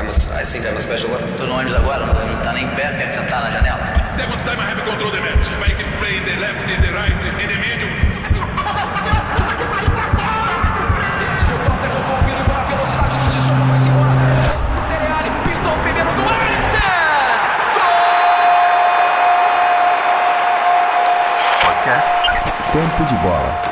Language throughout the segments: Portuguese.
I'm a, I think I'm a special one. Tô no ônibus agora, não, não tá nem pé, quer sentar na janela? Second time I have control the match. I can play the left, the right, in the middle. Tempo de Bola.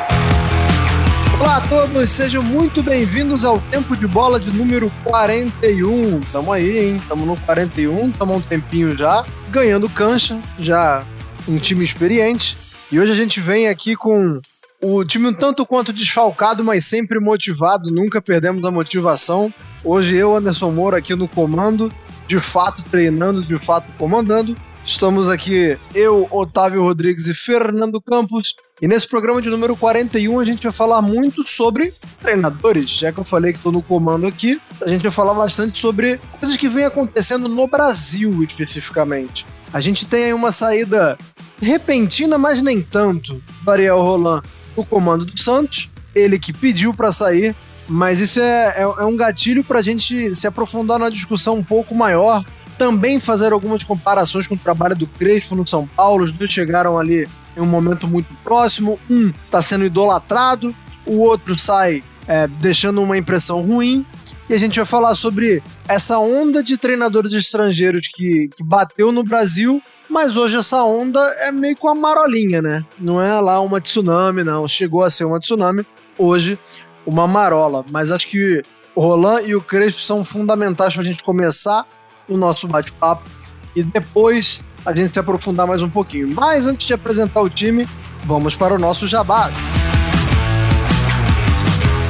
Todos, sejam muito bem-vindos ao Tempo de Bola de número 41. Tamo aí, hein? Tamo no 41, tamo há um tempinho já, ganhando cancha, já um time experiente. E hoje a gente vem aqui com o time um tanto quanto desfalcado, mas sempre motivado, nunca perdemos a motivação. Hoje eu, Anderson Moura, aqui no comando, de fato treinando, de fato comandando. Estamos aqui, eu, Otávio Rodrigues e Fernando Campos. E nesse programa de número 41 a gente vai falar muito sobre treinadores. Já que eu falei que estou no comando aqui, a gente vai falar bastante sobre coisas que vem acontecendo no Brasil especificamente. A gente tem aí uma saída repentina, mas nem tanto, do Ariel Roland no comando do Santos. Ele que pediu para sair, mas isso é, é, é um gatilho para a gente se aprofundar na discussão um pouco maior também fazer algumas comparações com o trabalho do Crespo no São Paulo. Os dois chegaram ali em um momento muito próximo. Um está sendo idolatrado, o outro sai é, deixando uma impressão ruim. E a gente vai falar sobre essa onda de treinadores estrangeiros que, que bateu no Brasil, mas hoje essa onda é meio com a marolinha, né? Não é lá uma tsunami, não. Chegou a ser uma tsunami, hoje uma marola. Mas acho que o Roland e o Crespo são fundamentais para a gente começar o nosso bate-papo e depois a gente se aprofundar mais um pouquinho. Mas antes de apresentar o time, vamos para o nosso jabás.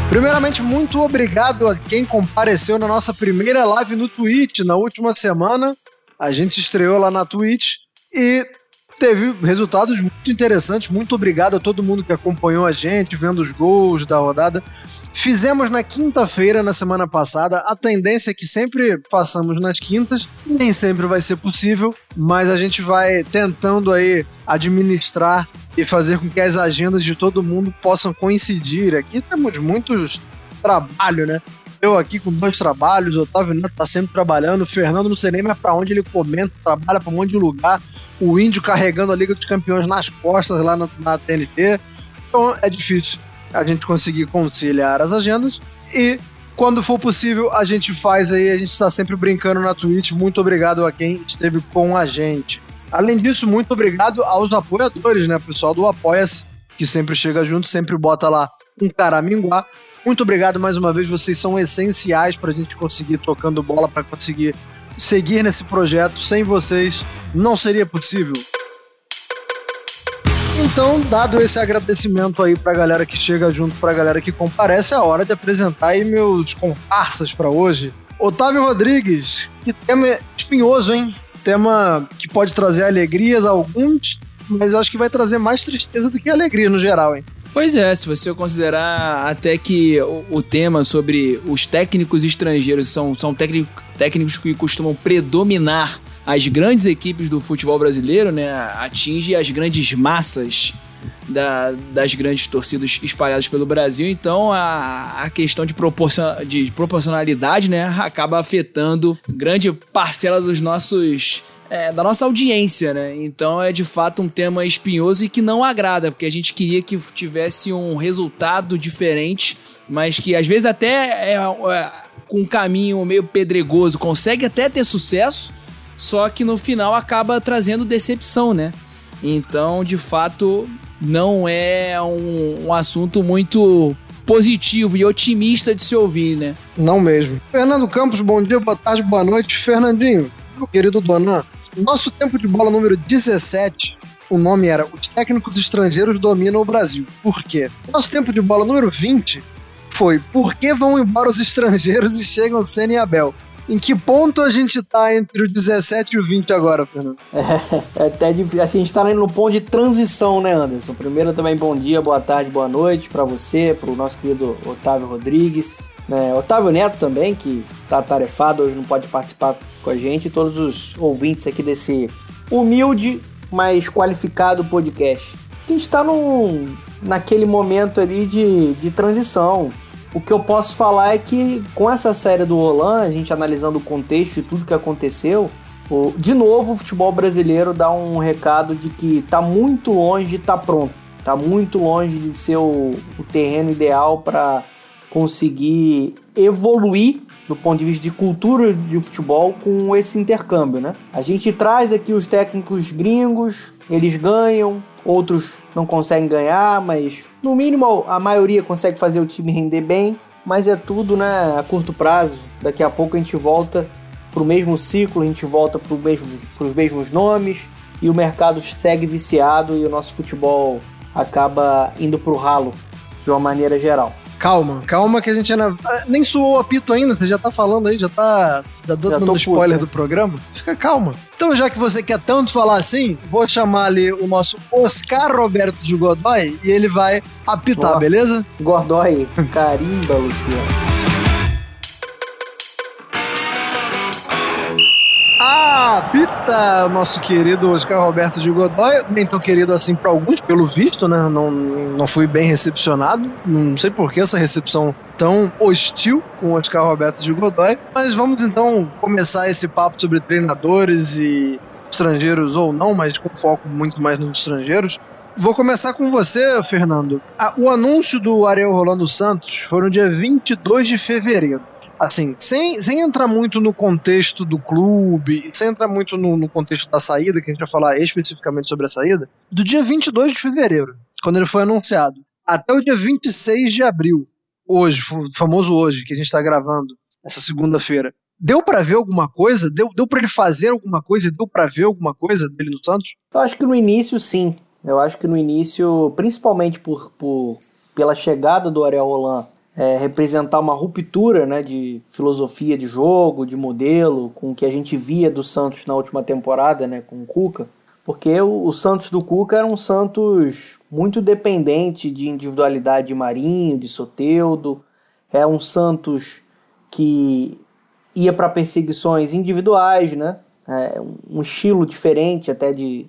Primeiramente, muito obrigado a quem compareceu na nossa primeira live no Twitch na última semana. A gente estreou lá na Twitch e teve resultados muito interessantes. Muito obrigado a todo mundo que acompanhou a gente, vendo os gols da rodada. Fizemos na quinta-feira, na semana passada. A tendência é que sempre façamos nas quintas. Nem sempre vai ser possível, mas a gente vai tentando aí administrar e fazer com que as agendas de todo mundo possam coincidir. Aqui temos muitos trabalho, né? Eu aqui com dois trabalhos, Otávio Neto tá sempre trabalhando, o Fernando não sei nem mais pra onde ele comenta, trabalha pra um monte de lugar, o Índio carregando a Liga dos Campeões nas costas lá na, na TNT. Então é difícil a gente conseguir conciliar as agendas e quando for possível a gente faz aí, a gente está sempre brincando na Twitch. Muito obrigado a quem esteve com a gente. Além disso, muito obrigado aos apoiadores, né, pessoal do Apoia-se, que sempre chega junto, sempre bota lá um caraminguá. Muito obrigado mais uma vez, vocês são essenciais para a gente conseguir tocando bola, para conseguir seguir nesse projeto. Sem vocês não seria possível. Então, dado esse agradecimento aí pra galera que chega junto, pra galera que comparece, é a hora de apresentar aí meus comparsas para hoje. Otávio Rodrigues, que tema espinhoso, hein? Tema que pode trazer alegrias a alguns, mas eu acho que vai trazer mais tristeza do que alegria no geral, hein? Pois é, se você considerar até que o, o tema sobre os técnicos estrangeiros são, são técnico, técnicos que costumam predominar as grandes equipes do futebol brasileiro, né, atinge as grandes massas da, das grandes torcidas espalhadas pelo Brasil. Então a, a questão de, proporcion, de proporcionalidade né, acaba afetando grande parcela dos nossos é, da nossa audiência, né? Então é de fato um tema espinhoso e que não agrada, porque a gente queria que tivesse um resultado diferente, mas que às vezes até é, é, com um caminho meio pedregoso consegue até ter sucesso, só que no final acaba trazendo decepção, né? Então, de fato, não é um, um assunto muito positivo e otimista de se ouvir, né? Não mesmo. Fernando Campos, bom dia, boa tarde, boa noite. Fernandinho, meu querido Donan, nosso tempo de bola número 17, o nome era Os técnicos estrangeiros dominam o Brasil. Por quê? Nosso tempo de bola número 20 foi Por que vão embora os estrangeiros e chegam Senna e Abel? Em que ponto a gente tá entre o 17 e o 20 agora, Fernando? É, é até difícil. A gente tá no ponto de transição, né, Anderson? Primeiro também bom dia, boa tarde, boa noite para você, pro nosso querido Otávio Rodrigues. Né? Otávio Neto também, que tá tarefado, hoje não pode participar com a gente, todos os ouvintes aqui desse humilde, mas qualificado podcast. A gente tá num, naquele momento ali de, de transição. o que eu posso falar é que com essa série do Roland, a gente analisando o contexto e tudo que aconteceu, o, de novo o futebol brasileiro dá um recado de que tá muito longe de estar tá pronto. Tá muito longe de ser o, o terreno ideal para conseguir evoluir do ponto de vista de cultura de futebol com esse intercâmbio, né? A gente traz aqui os técnicos gringos, eles ganham, outros não conseguem ganhar, mas no mínimo a maioria consegue fazer o time render bem, mas é tudo, né, a curto prazo. Daqui a pouco a gente volta pro mesmo ciclo, a gente volta pro mesmo, pros mesmos nomes e o mercado segue viciado e o nosso futebol acaba indo pro ralo de uma maneira geral. Calma, calma que a gente ainda. Ah, nem suou o apito ainda, você já tá falando aí, já tá já dando spoiler puto, né? do programa. Fica calma. Então, já que você quer tanto falar assim, vou chamar ali o nosso Oscar Roberto de Godoy e ele vai apitar, Nossa. beleza? Godoy, carimba, Luciano. Apita o nosso querido Oscar Roberto de Godoy, nem tão querido assim para alguns, pelo visto, né? Não, não fui bem recepcionado. Não sei por que essa recepção tão hostil com Oscar Roberto de Godoy. Mas vamos então começar esse papo sobre treinadores e estrangeiros ou não, mas com foco muito mais nos estrangeiros. Vou começar com você, Fernando. o anúncio do Ariel Rolando Santos foi no dia 22 de fevereiro assim, sem, sem entrar muito no contexto do clube, sem entrar muito no, no, contexto da saída, que a gente vai falar especificamente sobre a saída, do dia 22 de fevereiro, quando ele foi anunciado, até o dia 26 de abril, hoje, famoso hoje, que a gente está gravando, essa segunda-feira, deu para ver alguma coisa? Deu, deu para ele fazer alguma coisa? Deu para ver alguma coisa dele no Santos? Eu acho que no início, sim. Eu acho que no início, principalmente por, por pela chegada do Ariel Roland é, representar uma ruptura né, de filosofia de jogo, de modelo, com o que a gente via do Santos na última temporada, né, com o Cuca, porque o, o Santos do Cuca era um Santos muito dependente de individualidade de Marinho, de Soteudo, é um Santos que ia para perseguições individuais, né, é, um estilo diferente até de,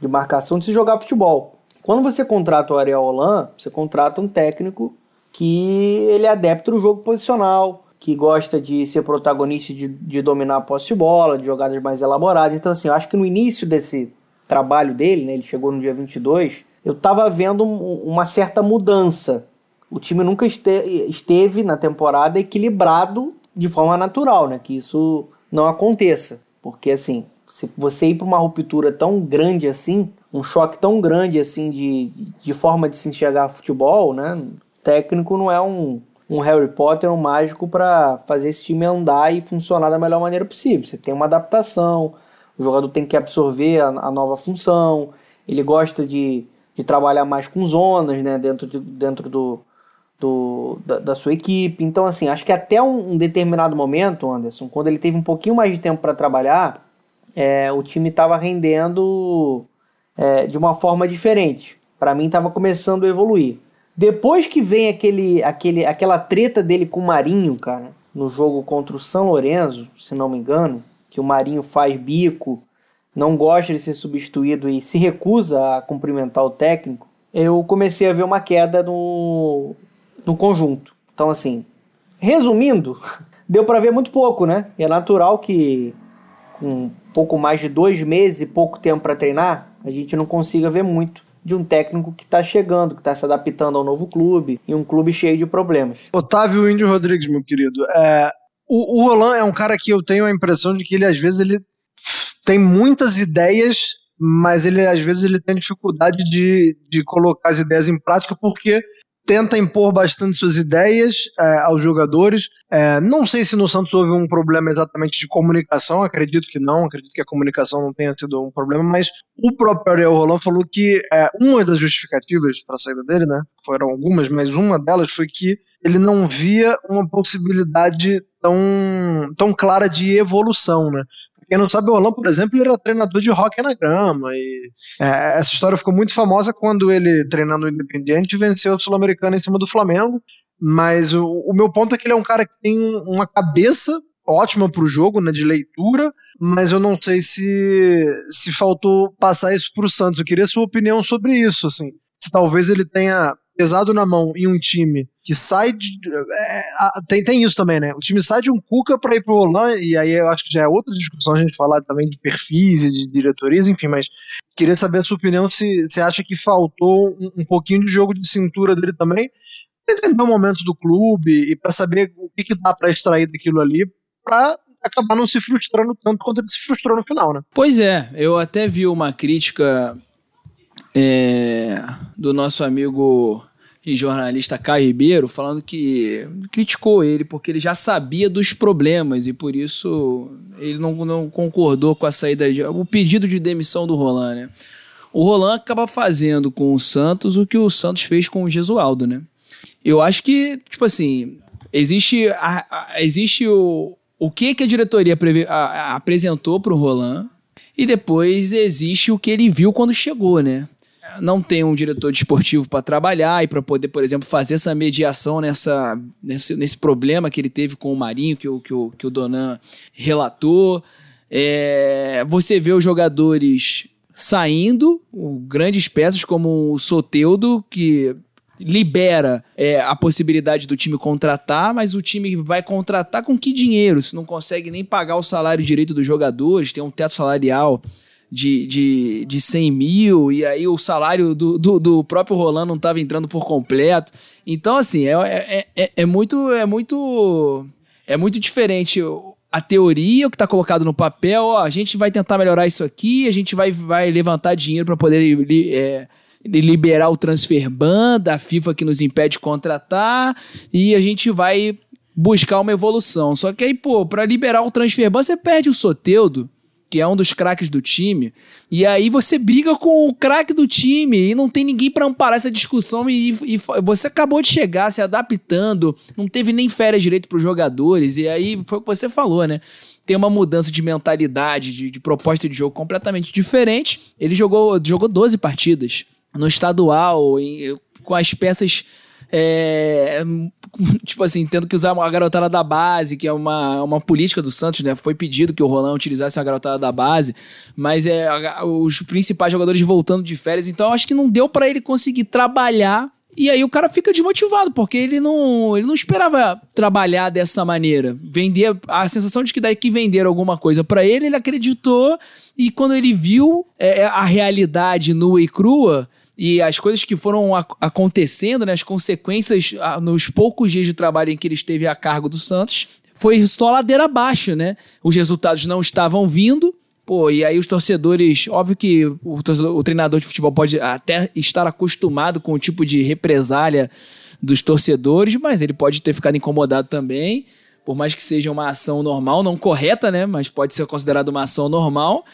de marcação de se jogar futebol. Quando você contrata o Ariel Holan, você contrata um técnico que ele é adepto do jogo posicional, que gosta de ser protagonista de, de dominar a posse de bola, de jogadas mais elaboradas. Então, assim, eu acho que no início desse trabalho dele, né, ele chegou no dia 22, eu estava vendo uma certa mudança. O time nunca este, esteve na temporada equilibrado de forma natural, né? Que isso não aconteça. Porque, assim, se você ir para uma ruptura tão grande assim, um choque tão grande assim de, de forma de se enxergar futebol, né? Técnico não é um, um Harry Potter, um mágico para fazer esse time andar e funcionar da melhor maneira possível. Você tem uma adaptação, o jogador tem que absorver a, a nova função, ele gosta de, de trabalhar mais com zonas né, dentro, de, dentro do, do, da, da, sua equipe. Então, assim, acho que até um, um, determinado momento, Anderson, quando ele teve um pouquinho mais de tempo para trabalhar, é, o time estava rendendo é, de uma forma diferente. Para mim, estava começando a evoluir. Depois que vem aquele, aquele, aquela treta dele com o Marinho, cara, no jogo contra o São Lourenço, se não me engano, que o Marinho faz bico, não gosta de ser substituído e se recusa a cumprimentar o técnico, eu comecei a ver uma queda no, no conjunto. Então, assim, resumindo, deu para ver muito pouco, né? É natural que com pouco mais de dois meses e pouco tempo para treinar, a gente não consiga ver muito de um técnico que está chegando, que está se adaptando ao novo clube e um clube cheio de problemas. Otávio Índio Rodrigues, meu querido, é, o, o Roland é um cara que eu tenho a impressão de que ele às vezes ele tem muitas ideias, mas ele às vezes ele tem dificuldade de, de colocar as ideias em prática porque tenta impor bastante suas ideias é, aos jogadores. É, não sei se no Santos houve um problema exatamente de comunicação, acredito que não, acredito que a comunicação não tenha sido um problema, mas o próprio Ariel Roland falou que é, uma das justificativas para a saída dele, né, foram algumas, mas uma delas foi que ele não via uma possibilidade tão, tão clara de evolução, né? Quem não sabe, o Orlando, por exemplo, ele era treinador de rock na grama. E é, essa história ficou muito famosa quando ele, treinando o Independiente, venceu o Sul-Americano em cima do Flamengo. Mas o, o, meu ponto é que ele é um cara que tem uma cabeça ótima para o jogo, né, de leitura, mas eu não sei se, se faltou passar isso para o Santos. Eu queria sua opinião sobre isso, assim. Se talvez ele tenha pesado na mão em um time que sai de. É, tem, tem isso também, né? O time sai de um Cuca para ir pro Roland, e aí eu acho que já é outra discussão a gente falar também de perfis e de diretorias, enfim, mas queria saber a sua opinião se você acha que faltou um, um pouquinho de jogo de cintura dele também, entender o momento do clube e para saber o que, que dá para extrair daquilo ali para acabar não se frustrando tanto quanto ele se frustrou no final, né? Pois é, eu até vi uma crítica é, do nosso amigo e jornalista Caio Ribeiro falando que criticou ele porque ele já sabia dos problemas e por isso ele não, não concordou com a saída, de, o pedido de demissão do Roland, né? O Roland acaba fazendo com o Santos o que o Santos fez com o Gesualdo, né? Eu acho que, tipo assim, existe, a, a, existe o, o que, que a diretoria a, apresentou para o Roland e depois existe o que ele viu quando chegou, né? Não tem um diretor desportivo para trabalhar e para poder, por exemplo, fazer essa mediação nessa, nesse, nesse problema que ele teve com o Marinho, que o, que o, que o Donan relatou. É, você vê os jogadores saindo, grandes peças como o Soteudo, que libera é, a possibilidade do time contratar, mas o time vai contratar com que dinheiro? Se não consegue nem pagar o salário direito dos jogadores, tem um teto salarial de, de, de 100 mil, e aí o salário do, do, do próprio Rolando não estava entrando por completo. Então, assim, é, é, é, é, muito. É muito. É muito diferente a teoria, o que está colocado no papel, ó, a gente vai tentar melhorar isso aqui, a gente vai, vai levantar dinheiro para poder é, liberar o transfer ban da FIFA que nos impede de contratar, e a gente vai buscar uma evolução. Só que aí, pô, para liberar o transfer ban, você perde o Soteudo, que é um dos craques do time, e aí você briga com o craque do time e não tem ninguém para amparar essa discussão e, e, você acabou de chegar se adaptando, não teve nem férias direito para os jogadores, e aí foi o que você falou, né? Tem uma mudança de mentalidade, de, de proposta de jogo completamente diferente. Ele jogou, jogou 12 partidas no estadual, em, com as peças é, tipo assim, tendo que usar a garotada da base, que é uma, uma política do Santos, né? Foi pedido que o Roland utilizasse a garotada da base, mas é os principais jogadores voltando de férias, então acho que não deu para ele conseguir trabalhar e aí o cara fica desmotivado, porque ele não, ele não esperava trabalhar dessa maneira. Vender, a sensação de que daí que venderam alguma coisa para ele, ele acreditou e quando ele viu é, a realidade nua e crua, e as coisas que foram acontecendo, né, as consequências nos poucos dias de trabalho em que ele esteve a cargo do Santos, foi só ladeira abaixo, né? Os resultados não estavam vindo, Pô, e aí os torcedores, óbvio que o, o, treinador de futebol pode até estar acostumado com o tipo de represália dos torcedores, mas ele pode ter ficado incomodado também, por mais que seja uma ação normal, não correta, né? Mas pode ser considerada uma ação normal.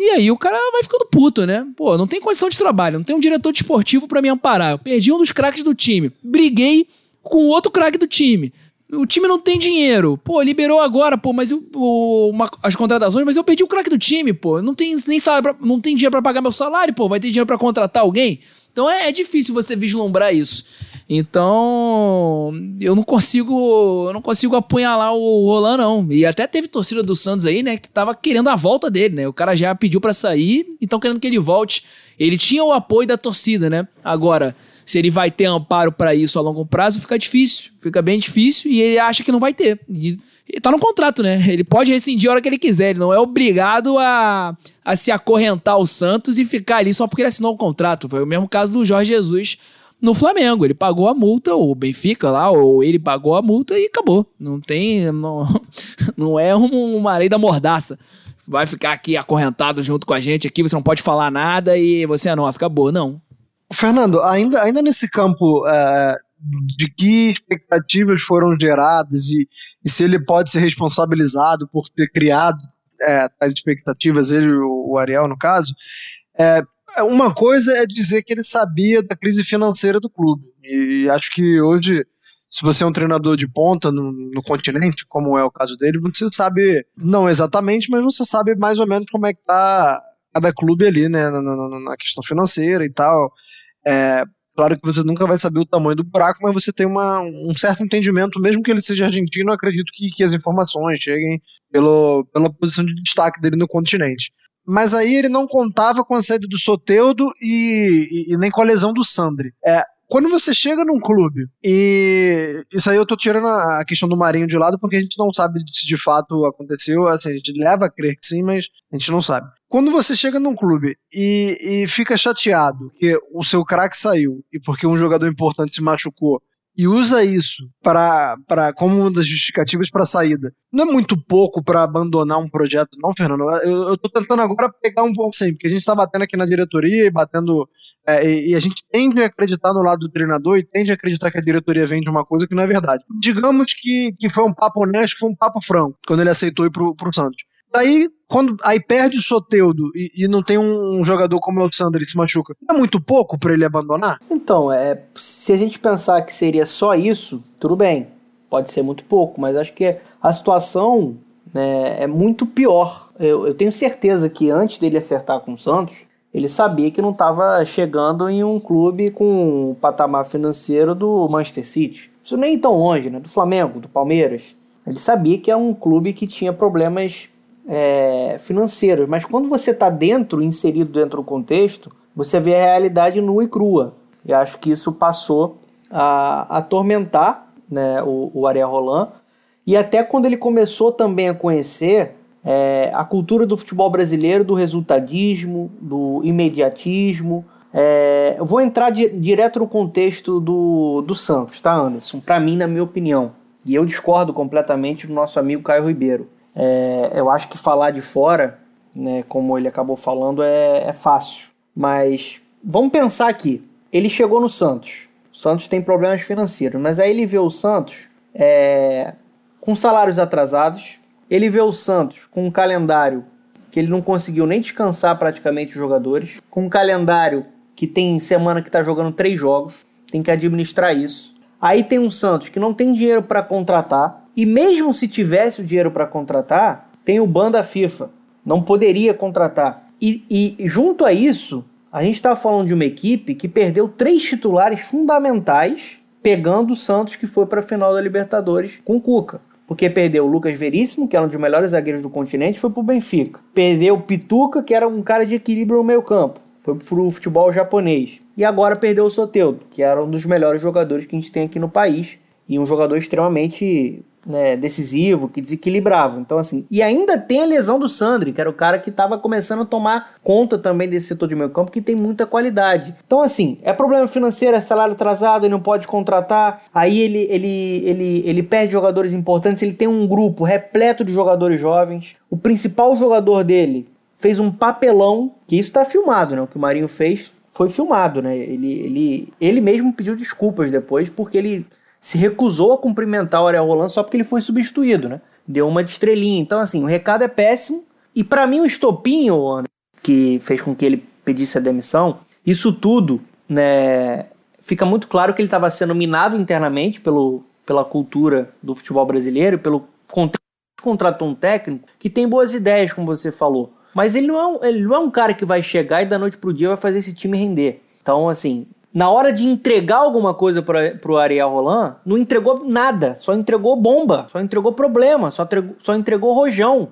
E aí o cara vai ficando puto, né? Pô, não tem condição de trabalho, não tem um diretor desportivo para me amparar. Eu perdi um dos craques do time. Briguei com outro craque do time. O time não tem dinheiro. Pô, liberou agora, pô, mas eu, o, uma, as contratações, mas eu perdi o craque do time, pô. Não tem nem salário, pra, não tem dinheiro para pagar meu salário, pô. Vai ter dinheiro para contratar alguém? Então é, é difícil você vislumbrar isso. Então, eu não consigo, eu não consigo apunhalar o Roland não. E até teve torcida do Santos aí, né, que tava querendo a volta dele, né? O cara já pediu para sair e estão querendo que ele volte. Ele tinha o apoio da torcida, né? Agora, se ele vai ter amparo para isso a longo prazo, fica difícil, fica bem difícil e ele acha que não vai ter. E, e tá no contrato, né? Ele pode rescindir a hora que ele quiser, ele não é obrigado a, a se acorrentar ao Santos e ficar ali só porque ele assinou o contrato. Foi o mesmo caso do Jorge Jesus no Flamengo. Ele pagou a multa, ou o Benfica lá, ou ele pagou a multa e acabou. Não tem. Não, não é uma lei da mordaça. Vai ficar aqui acorrentado junto com a gente aqui, você não pode falar nada e você é nosso, acabou. Não. Fernando, ainda, ainda nesse campo é, de que expectativas foram geradas e, e, se ele pode ser responsabilizado por ter criado é, tais expectativas, ele, o, o Ariel, no caso, é, uma coisa é dizer que ele sabia da crise financeira do clube. E acho que hoje, se você é um treinador de ponta no, no continente, como é o caso dele, você sabe, não exatamente, mas você sabe mais ou menos como é que tá cada clube ali, né, na, na, na questão financeira e tal. É, claro que você nunca vai saber o tamanho do buraco, mas você tem uma, um certo entendimento, mesmo que ele seja argentino, acredito que, que as informações cheguem pelo, pela posição de destaque dele no continente mas aí ele não contava com a saída do Soteudo e, e, e nem com a lesão do Sandri. É, quando você chega num clube e isso aí eu tô tirando a questão do Marinho de lado porque a gente não sabe se de fato aconteceu, assim, a gente leva a crer que sim, mas a gente não sabe. Quando você chega num clube e, e fica chateado que o seu craque saiu e porque um jogador importante se machucou e usa isso para como uma das justificativas para a saída. Não é muito pouco para abandonar um projeto, não, Fernando. Eu, tô tentando agora pegar um pouco assim, porque a gente tá batendo aqui na diretoria e batendo. É, e, e, a gente tende a acreditar no lado do treinador e tende a acreditar que a diretoria vende uma coisa que não é verdade. Digamos que, que foi um papo honesto, foi um papo franco, quando ele aceitou ir pro, pro Santos. Daí, quando aí perde o Soteudo e, e não tem um, um, jogador como o Sandro e se machuca, é muito pouco para ele abandonar? Então, é, se a gente pensar que seria só isso, tudo bem, pode ser muito pouco, mas acho que a situação né, é muito pior. Eu, eu tenho certeza que antes dele acertar com o Santos, ele sabia que não estava chegando em um clube com o patamar financeiro do Manchester City. Isso nem tão longe, né? Do Flamengo, do Palmeiras. Ele sabia que é um clube que tinha problemas é, financeiros, mas quando você está dentro, inserido dentro do contexto, você vê a realidade nua e crua. E acho que isso passou a atormentar né, o, o Ariel Roland. E até quando ele começou também a conhecer é, a cultura do futebol brasileiro, do resultadismo, do imediatismo. É, eu vou entrar di direto no contexto do, do Santos, tá, Anderson? Para mim, na minha opinião. E eu discordo completamente do nosso amigo Caio Ribeiro. É, eu acho que falar de fora, né, como ele acabou falando, é, é fácil. Mas vamos pensar aqui. Ele chegou no Santos. O Santos tem problemas financeiros, mas aí ele vê o Santos é, com salários atrasados. Ele vê o Santos com um calendário que ele não conseguiu nem descansar praticamente os jogadores, com um calendário que tem semana que está jogando três jogos, tem que administrar isso. Aí tem um Santos que não tem dinheiro para contratar, e mesmo se tivesse o dinheiro para contratar, tem o ban da FIFA. Não poderia contratar. E, e junto a isso, a gente está falando de uma equipe que perdeu três titulares fundamentais, pegando o Santos que foi para a final da Libertadores com o Cuca. Porque perdeu o Lucas Veríssimo, que era um dos melhores zagueiros do continente, foi para o Benfica. Perdeu o Pituca, que era um cara de equilíbrio no meio campo. Foi para o futebol japonês. E agora perdeu o Soteudo, que era um dos melhores jogadores que a gente tem aqui no país. E um jogador extremamente né, decisivo, que desequilibrava. Então, assim, e ainda tem a lesão do Sandri, que era o cara que estava começando a tomar conta também desse setor de meio campo, que tem muita qualidade. Então, assim, é problema financeiro, é salário atrasado, ele não pode contratar, aí ele, ele, ele, ele perde jogadores importantes, ele tem um grupo repleto de jogadores jovens. O principal jogador dele fez um papelão, que isso está filmado, né? O que o Marinho fez foi filmado, né? Ele, ele, ele mesmo pediu desculpas depois, porque ele se recusou a cumprimentar o Ariel Roland só porque ele foi substituído, né? Deu uma de estrelinha. Então, assim, o recado é péssimo. E para mim, o estopinho, que fez com que ele pedisse a demissão, isso tudo, né? Fica muito claro que ele estava sendo minado internamente pelo, pela cultura do futebol brasileiro, pelo contrato um técnico que tem boas ideias, como você falou. Mas ele não, é, ele não é um cara que vai chegar e da noite pro dia vai fazer esse time render. Então, assim, na hora de entregar alguma coisa para pro Ariel Roland, não entregou nada, só entregou bomba, só entregou problema, só, entregou, só entregou rojão.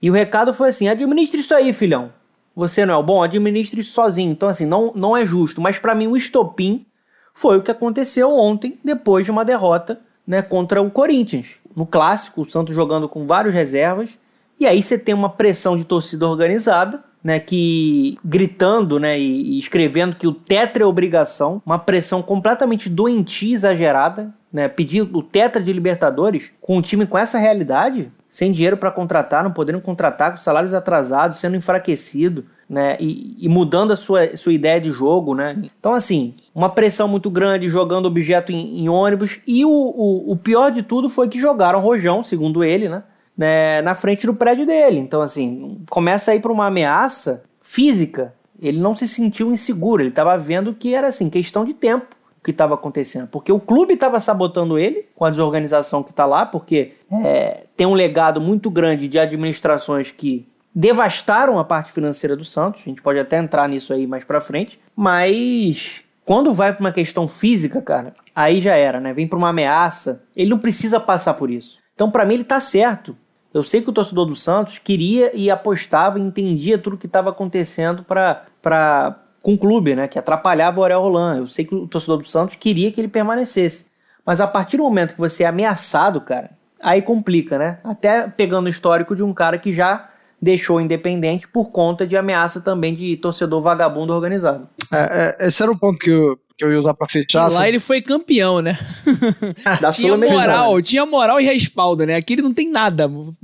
E o recado foi assim: administre isso aí, filhão. Você não é o bom, administre isso sozinho. Então, assim, não, não é justo. Mas para mim, o estopim foi o que aconteceu ontem, depois de uma derrota né, contra o Corinthians. No clássico, o Santos jogando com vários reservas. E aí você tem uma pressão de torcida organizada né, que gritando, né, e, escrevendo que o tetra é obrigação, uma pressão completamente doentia, exagerada, né, pedir o tetra de Libertadores com um time com essa realidade, sem dinheiro para contratar, não podendo contratar com salários atrasados, sendo enfraquecido, né, e, e, mudando a sua, sua ideia de jogo, né. Então, assim, uma pressão muito grande, jogando objeto em, em ônibus, e o, o, o pior de tudo foi que jogaram rojão, segundo ele, né, né, na frente do prédio dele. Então, assim, começa a ir para uma ameaça física. Ele não se sentiu inseguro, ele estava vendo que era assim, questão de tempo o que estava acontecendo. Porque o clube estava sabotando ele com a desorganização que está lá, porque é, tem um legado muito grande de administrações que devastaram a parte financeira do Santos. A gente pode até entrar nisso aí mais para frente. Mas quando vai para uma questão física, cara, aí já era, né? Vem para uma ameaça. Ele não precisa passar por isso. Então, para mim, ele está certo. Eu sei que o torcedor do Santos queria e apostava, entendia tudo o que estava acontecendo para com o clube, né? Que atrapalhava o Ariel Roland. Eu sei que o torcedor do Santos queria que ele permanecesse. Mas a partir do momento que você é ameaçado, cara, aí complica, né? Até pegando o histórico de um cara que já deixou o independente por conta de ameaça também de torcedor vagabundo organizado. É, é, esse era o ponto que eu, que eu ia usar pra fechar. lá assim. ele foi campeão, né? Da tinha moral, tinha moral e respaldo, né? Aqui ele não tem nada. O,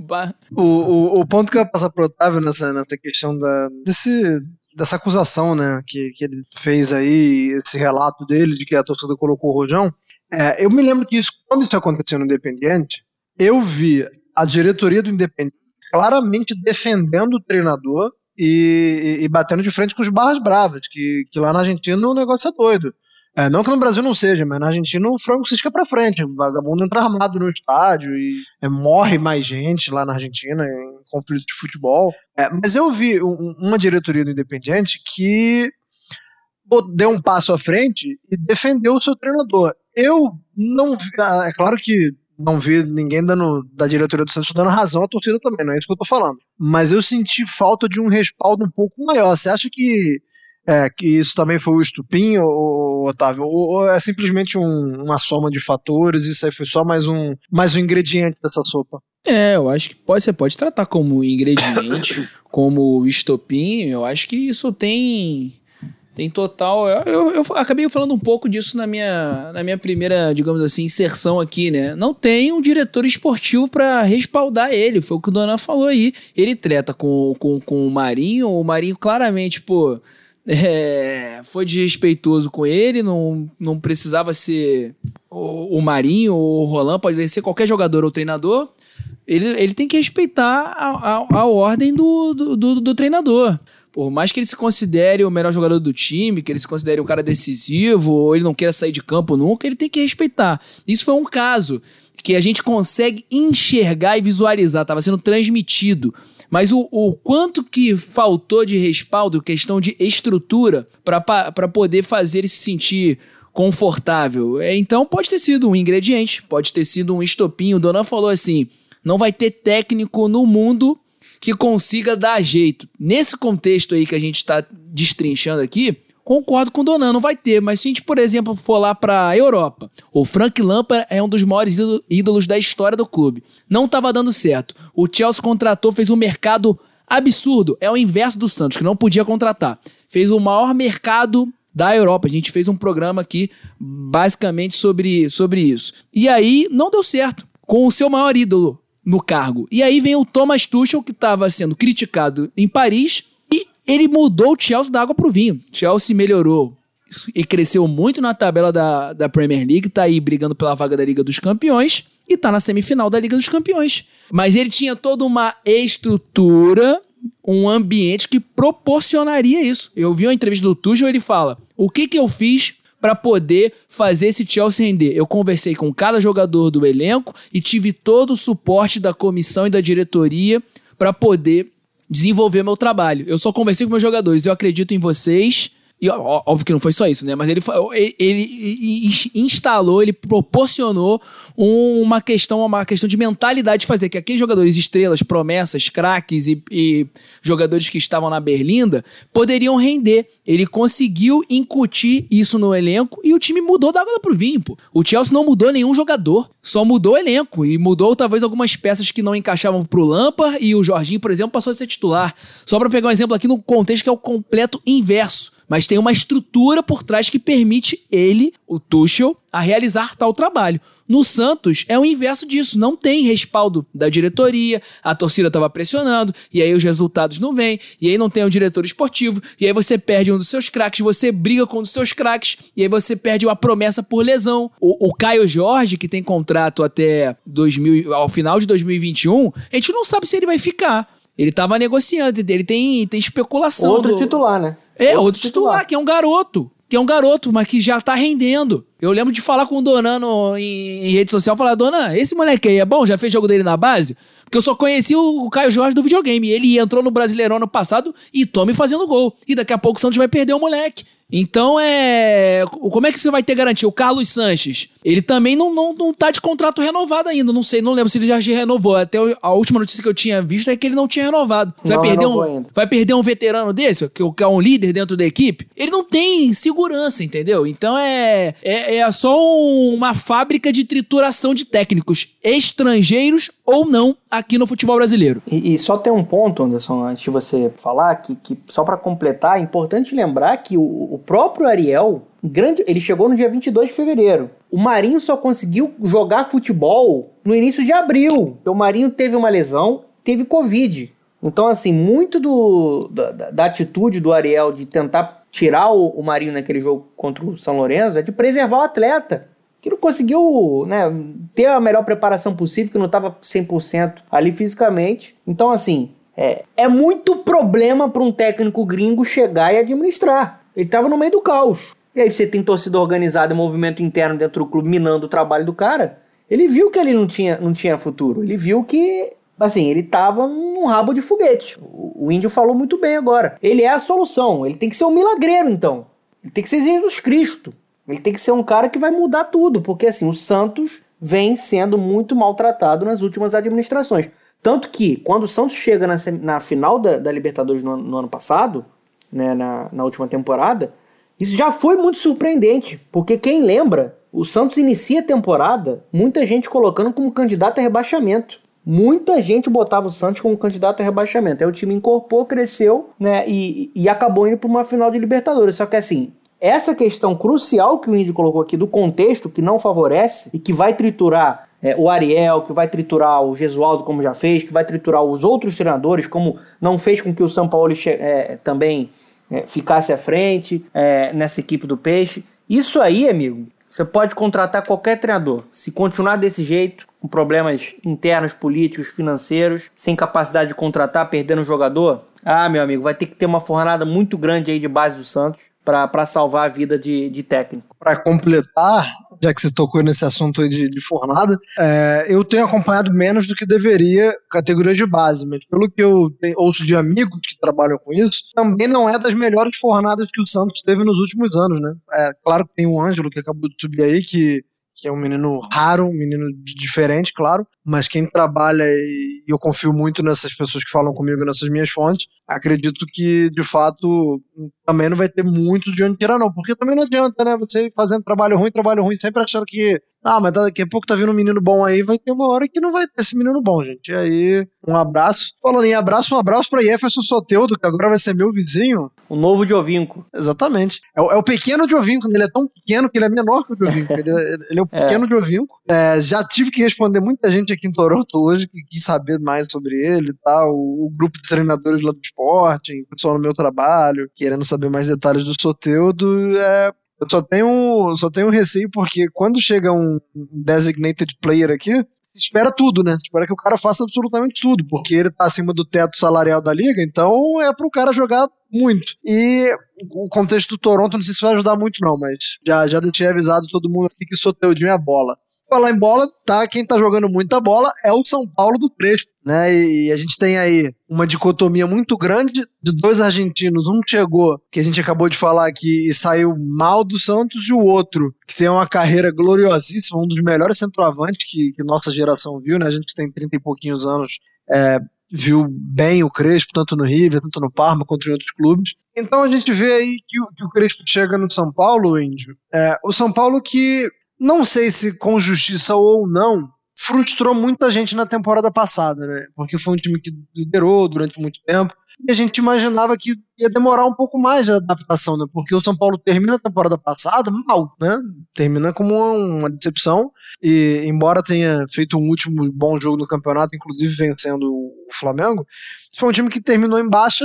o, o ponto que eu ia passar pro Otávio nessa, nessa questão da, desse, dessa acusação, né, que, que ele fez aí, esse relato dele de que a torcida colocou o Rojão, é, eu me lembro que isso, quando isso aconteceu no Independiente, eu vi a diretoria do Independiente claramente defendendo o treinador e, e- e batendo de frente com os barras bravas, que, que lá na Argentina o negócio é doido. É, não que no Brasil não seja, mas na Argentina o frango cisca pra frente. O vagabundo entra armado no estádio e é, morre mais gente lá na Argentina em conflito de futebol. É, mas eu vi um- uma diretoria do Independiente que deu um passo à frente e defendeu o seu treinador. Eu não ah, é claro que não vi ninguém dando da diretoria do Santos dando razão à torcida também, não é isso que eu tô falando. Mas eu senti falta de um respaldo um pouco maior. Você acha que é, que isso também foi o estupim, ô, Otávio? Ou, ou é simplesmente um- uma soma de fatores? Isso aí foi só mais um, mais um ingrediente dessa sopa? É, eu acho que pode, você pode tratar como ingrediente, como estopim. Eu acho que isso tem tem total. Eu, eu, eu acabei falando um pouco disso na minha, na minha primeira, digamos assim, inserção aqui, né? Não tem um diretor esportivo pra respaldar ele. Foi o que o Donan falou aí. Ele treta com, com, com o Marinho. O Marinho claramente, pô. é, foi desrespeitoso com ele, não, não precisava ser o, o Marinho ou o Roland, pode ser qualquer jogador ou treinador. Ele, ele tem que respeitar a, a, a ordem do, do, do, do treinador. Por mais que ele se considere o melhor jogador do time, que ele se considere o cara decisivo, ou ele não queira sair de campo nunca, ele tem que respeitar. Isso foi um caso que a gente consegue enxergar e visualizar, estava sendo transmitido. Mas o, o quanto que faltou de respaldo, questão de estrutura, para poder fazer ele se sentir confortável. É, Então pode ter sido um ingrediente, pode ter sido um estopinho. O Donan falou assim: não vai ter técnico no mundo que consiga dar jeito. Nesse contexto aí que a gente está destrinchando aqui, concordo com o Donan, não vai ter. Mas se a gente, por exemplo, for lá para a Europa, o Frank Lampard é um dos maiores ídolo- ídolos da história do clube. Não estava dando certo. O Chelsea contratou, fez um mercado absurdo. É o inverso do Santos, que não podia contratar. Fez o maior mercado da Europa. A gente fez um programa aqui basicamente sobre, sobre isso. E aí não deu certo com o seu maior ídolo no cargo. E aí vem o Thomas Tuchel, que estava sendo criticado em Paris, e ele mudou o Chelsea da água pro vinho. Chelsea melhorou e cresceu muito na tabela da, da Premier League, tá aí brigando pela vaga da Liga dos Campeões e tá na semifinal da Liga dos Campeões. Mas ele tinha toda uma estrutura, um ambiente que proporcionaria isso. Eu vi uma entrevista do Tuchel, ele fala: "O que que eu fiz para poder fazer esse Chelsea render. Eu conversei com cada jogador do elenco e tive todo o suporte da comissão e da diretoria para poder desenvolver meu trabalho. Eu só conversei com meus jogadores, eu acredito em vocês. E óbvio que não foi só isso, né? Mas ele, ele, ele ins- instalou, ele proporcionou um- uma questão, uma questão de mentalidade de fazer que aqueles jogadores estrelas, promessas, craques e, e jogadores que estavam na Berlinda poderiam render. Ele conseguiu incutir isso no elenco e o time mudou da água pro vinho, pô. O Chelsea não mudou nenhum jogador, só mudou o elenco e mudou talvez algumas peças que não encaixavam pro Lampard e o Jorginho, por exemplo, passou a ser titular. Só pra pegar um exemplo aqui no contexto que é o completo inverso. Mas tem uma estrutura por trás que permite ele, o Tuchel, a realizar tal trabalho. No Santos é o inverso disso, não tem respaldo da diretoria, a torcida estava pressionando, e aí os resultados não vêm, e aí não tem o diretor esportivo, e aí você perde um dos seus craques, você briga com um dos seus craques, e aí você perde uma promessa por lesão. O, o Caio Jorge, que tem contrato até 2000, ao final de 2021, a gente não sabe se ele vai ficar. Ele tava negociando, ele tem, tem especulação. Outro do- titular, né? é, outro, titular, que é um garoto. Que é um garoto, mas que já tá rendendo. Eu lembro de falar com o Donan no- em, em rede social, falar, Donan, esse moleque aí é bom? Já fez jogo dele na base? Porque eu só conheci o, o Caio Jorge do videogame. Ele entrou no Brasileirão ano passado e tome fazendo gol. E daqui a pouco o Santos vai perder o moleque. Então é. Como é que você vai ter garantia? O Carlos Sanches, ele também não, não, não tá de contrato renovado ainda. Não sei, não lembro se ele já renovou. Até a última notícia que eu tinha visto é que ele não tinha renovado. Você Não vai perder, um, ainda. vai perder um veterano desse, que é um líder dentro da equipe. Ele não tem segurança, entendeu? Então é, é, é só um- uma fábrica de trituração de técnicos estrangeiros ou não aqui no futebol brasileiro. E, e só tem um ponto, Anderson, antes de você falar, que, que só pra completar, é importante lembrar que o, o próprio Ariel, grande, ele chegou no dia 22 de fevereiro. O Marinho só conseguiu jogar futebol no início de abril. O Marinho teve uma lesão, teve Covid. Então, assim, muito do, da, da- da atitude do Ariel de tentar tirar o, o Marinho naquele jogo contra o São Lourenço é de preservar o atleta que não conseguiu né, ter a melhor preparação possível, que não estava 100% ali fisicamente. Então, assim, é, é muito problema para um técnico gringo chegar e administrar. Ele estava no meio do caos. E aí você tem torcida organizada e movimento interno dentro do clube minando o trabalho do cara. Ele viu que ele não tinha, não tinha futuro. Ele viu que, assim, ele tava num rabo de foguete. O, o índio falou muito bem agora. Ele é a solução. Ele tem que ser um milagreiro, então. Ele tem que ser Jesus Cristo. Ele tem que ser um cara que vai mudar tudo, porque assim, o Santos vem sendo muito maltratado nas últimas administrações. Tanto que, quando o Santos chega na, na final da, da Libertadores no, no ano passado, né, na, na última temporada, isso já foi muito surpreendente, porque quem lembra, o Santos inicia a temporada, muita gente colocando como candidato a rebaixamento. Muita gente botava o Santos como candidato a rebaixamento. Aí o time incorporou, cresceu, né? E, e acabou indo para uma final de Libertadores. Só que assim, essa questão crucial que o Indy colocou aqui do contexto que não favorece e que vai triturar é, o Ariel, que vai triturar o Gesualdo, como já fez, que vai triturar os outros treinadores, como não fez com que o São Paulo é, também é, ficasse à frente é, nessa equipe do Peixe. Isso aí, amigo, você pode contratar qualquer treinador. Se continuar desse jeito, com problemas internos, políticos, financeiros, sem capacidade de contratar, perdendo o jogador, ah, meu amigo, vai ter que ter uma fornada muito grande aí de base do Santos para salvar a vida de, de técnico. Para completar, já que você tocou nesse assunto de, de fornada, é, eu tenho acompanhado menos do que deveria categoria de base, mas pelo que eu ouço de amigos que trabalham com isso, também não é das melhores fornadas que o Santos teve nos últimos anos, né? É, claro que tem o Ângelo que acabou de subir aí, que, que é um menino raro, um menino di- diferente, claro, mas quem trabalha e eu confio muito nessas pessoas que falam comigo nessas minhas fontes, acredito que de fato também não vai ter muito de onde tirar, não, porque também não adianta, né? Você fazendo trabalho ruim, trabalho ruim, sempre achando que, ah, mas daqui a pouco tá vindo um menino bom aí, vai ter uma hora que não vai ter esse menino bom, gente. E aí, um abraço. Falando em abraço, um abraço pra Jefferson Soteudo, que agora vai ser meu vizinho. O novo Diovinco. Exatamente. É, o- é o pequeno Diovinco, ele é tão pequeno que ele é menor que o Diovinco. ele, é, ele é o pequeno Diovinco. É, já tive que responder muita gente aqui em Toronto hoje que quis saber mais sobre ele e tal. O, o grupo de treinadores lá do esporte, o pessoal no meu trabalho, querendo saber mais detalhes do Soteudo. É, eu só tenho, só tenho receio porque quando chega um designated player aqui, espera tudo, né? Espera que o cara faça absolutamente tudo, porque ele tá acima do teto salarial da liga, então é pro cara jogar muito. E o contexto do Toronto, não sei se vai ajudar muito, não, mas já, já deixei avisado todo mundo aqui que o Soteudinho é bola. Falar em bola, tá? Quem tá jogando muita bola é o São Paulo do Crespo, né? E a gente tem aí uma dicotomia muito grande de dois argentinos. Um chegou, que a gente acabou de falar aqui, e saiu mal do Santos, e o outro, que tem uma carreira gloriosíssima, um dos melhores centroavantes que, que nossa geração viu, né? A gente tem 30 e pouquinhos anos, é, viu bem o Crespo, tanto no River, tanto no Parma, quanto em outros clubes. Então a gente vê aí que, o- que o Crespo chega no São Paulo, Índio. É, o São Paulo que, não sei se com justiça ou não, frustrou muita gente na temporada passada, né? Porque foi um time que liderou durante muito tempo. E a gente imaginava que ia demorar um pouco mais de adaptação, né? Porque o São Paulo termina a temporada passada mal, né? Termina como uma decepção. E embora tenha feito um último bom jogo no campeonato, inclusive vencendo o Flamengo, foi um time que terminou em baixa.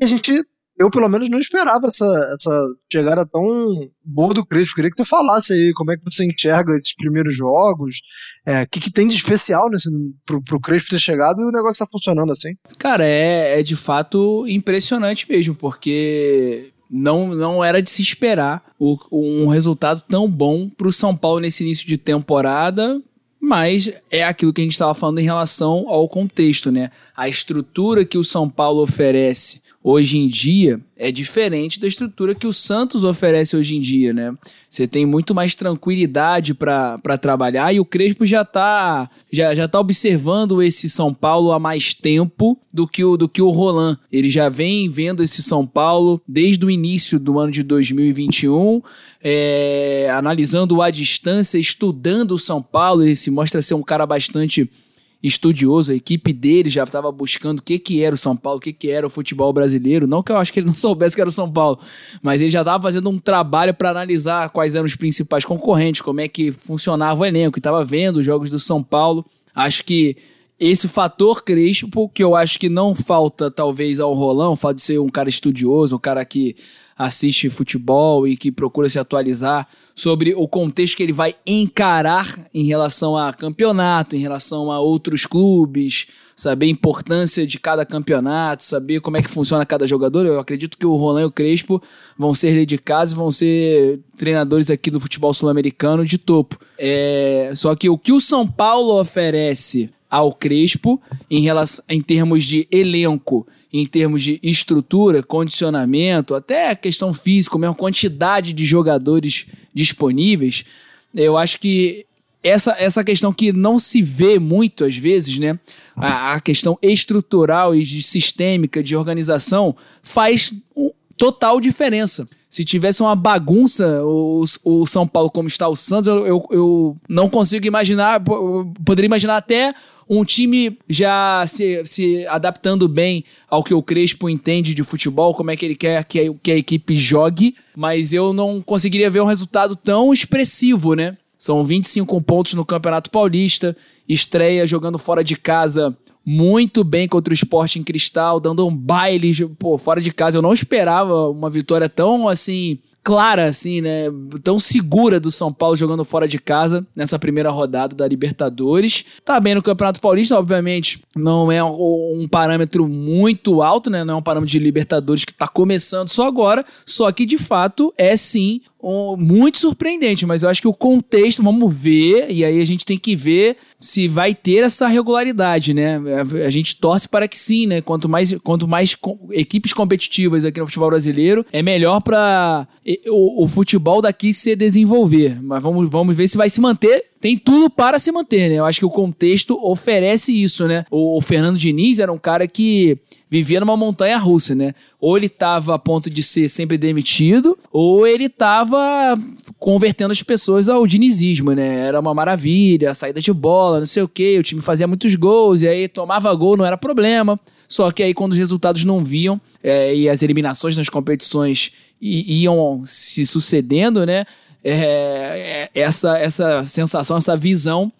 E a gente, eu pelo menos não esperava essa, essa chegada tão boa do Crespo. Queria que tu falasse aí como é que você enxerga esses primeiros jogos, é, o que, que tem de especial nesse, pro, pro Crespo ter chegado e o negócio tá funcionando assim. Cara, é, é de fato impressionante mesmo, porque não, não era de se esperar o- um resultado tão bom pro São Paulo nesse início de temporada. mas é aquilo que a gente estava falando em relação ao contexto, né? A estrutura que o São Paulo oferece hoje em dia é diferente da estrutura que o Santos oferece hoje em dia, né? Você tem muito mais tranquilidade para trabalhar e o Crespo já tá, já, já tá observando esse São Paulo há mais tempo do que, o, do que o Roland. Ele já vem vendo esse São Paulo desde o início do ano de 2021, é, analisando a distância, estudando o São Paulo. Ele se mostra ser um cara bastante estudioso, a equipe dele já estava buscando o que, que era o São Paulo, o que, que era o futebol brasileiro. Não que eu acho que ele não soubesse que era o São Paulo, mas ele já estava fazendo um trabalho para analisar quais eram os principais concorrentes, como é que funcionava o elenco, estava vendo os jogos do São Paulo. Acho que esse fator Crespo, que eu acho que não falta talvez ao Rolão, o fato de ser um cara estudioso, um cara que assiste futebol e que procura se atualizar sobre o contexto que ele vai encarar em relação a campeonato, em relação a outros clubes, saber a importância de cada campeonato, saber como é que funciona cada jogador. Eu acredito que o Roland e o Crespo vão ser dedicados, vão ser treinadores aqui do futebol sul-americano de topo. É, só que o que o São Paulo oferece ao Crespo em, relação, em termos de elenco, em termos de estrutura, condicionamento, até a questão física, mesmo quantidade de jogadores disponíveis, eu acho que essa, essa questão que não se vê muito às vezes, né? A, a questão estrutural e de sistêmica, de organização, faz total diferença. Se tivesse uma bagunça, o, o São Paulo como está o Santos, eu, eu, eu não consigo imaginar, poderia imaginar até um time já se, se adaptando bem ao que o Crespo entende de futebol, como é que ele quer que a, que a equipe jogue, mas eu não conseguiria ver um resultado tão expressivo, né? São 25 pontos no Campeonato Paulista, estreia jogando fora de casa muito bem contra o Esporte em Cristal, dando um baile pô, fora de casa. Eu não esperava uma vitória tão assim clara, assim, né? Tão segura do São Paulo jogando fora de casa nessa primeira rodada da Libertadores. Tá bem no Campeonato Paulista, obviamente, não é um parâmetro muito alto, né? Não é um parâmetro de Libertadores que tá começando só agora, só que de fato é sim um, muito surpreendente, mas eu acho que o contexto, vamos ver, e aí a gente tem que ver se vai ter essa regularidade, né? A gente torce para que sim, né? Quanto mais, quanto mais equipes competitivas aqui no futebol brasileiro, é melhor para o, o, futebol daqui se desenvolver. Mas vamos, vamos ver se vai se manter tem tudo para se manter, né? Eu acho que o contexto oferece isso, né? O, Fernando Diniz era um cara que vivia numa montanha russa, né? Ou ele estava a ponto de ser sempre demitido, ou ele estava convertendo as pessoas ao dinizismo, né? Era uma maravilha, saída de bola, não sei o quê, o time fazia muitos gols, e aí tomava gol, não era problema. Só que aí quando os resultados não viam, é, e as eliminações nas competições iam se sucedendo, né? É, é, essa, essa sensação, essa visão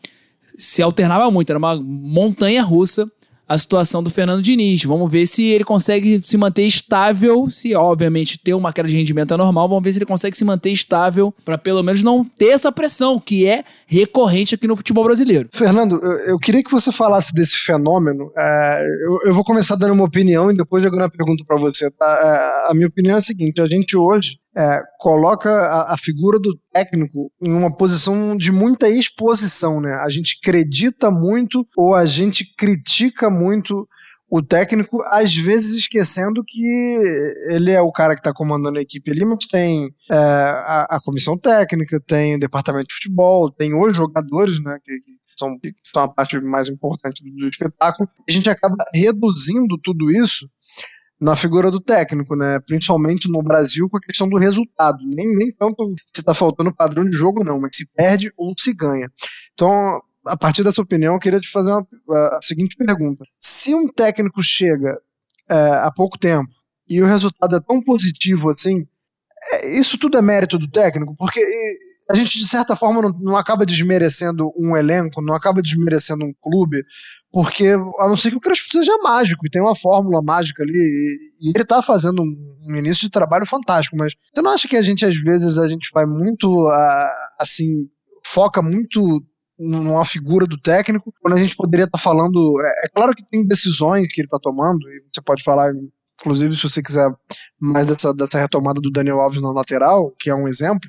se alternava muito. Era uma montanha russa a situação do Fernando Diniz. Vamos ver se ele consegue se manter estável, se obviamente ter uma queda de rendimento é normal, vamos ver se ele consegue se manter estável para pelo menos não ter essa pressão que é recorrente aqui no futebol brasileiro. Fernando, eu, eu queria que você falasse desse fenômeno. É, eu, eu, vou começar dando uma opinião e depois jogando a pergunta para você. Tá? É, a minha opinião é a seguinte: a gente hoje é, coloca a, a, figura do técnico em uma posição de muita exposição, né? A gente acredita muito ou a gente critica muito o técnico, às vezes esquecendo que ele é o cara que está comandando a equipe ali, mas tem é, a, a, comissão técnica, tem o departamento de futebol, tem os jogadores, né, que, que, são, que são a parte mais importante do, do espetáculo. A gente acaba reduzindo tudo isso na figura do técnico, né? Principalmente no Brasil com a questão do resultado. Nem, nem tanto se está faltando padrão de jogo, não, mas se perde ou se ganha. Então, a partir dessa opinião, eu queria te fazer uma, a seguinte pergunta: se um técnico chega é, há pouco tempo e o resultado é tão positivo assim, é, isso tudo é mérito do técnico, porque a gente, de certa forma, não, não, acaba desmerecendo um elenco, não acaba desmerecendo um clube, porque a não ser que o Crespo seja mágico e tem uma fórmula mágica ali, e, e ele tá fazendo um, um, início de trabalho fantástico, mas você não acha que a gente, às vezes, a gente vai muito, assim, foca muito numa figura do técnico, quando a gente poderia estar tá falando. É, é, claro que tem decisões que ele está tomando, e você pode falar, inclusive, se você quiser mais dessa, dessa retomada do Daniel Alves na lateral, que é um exemplo,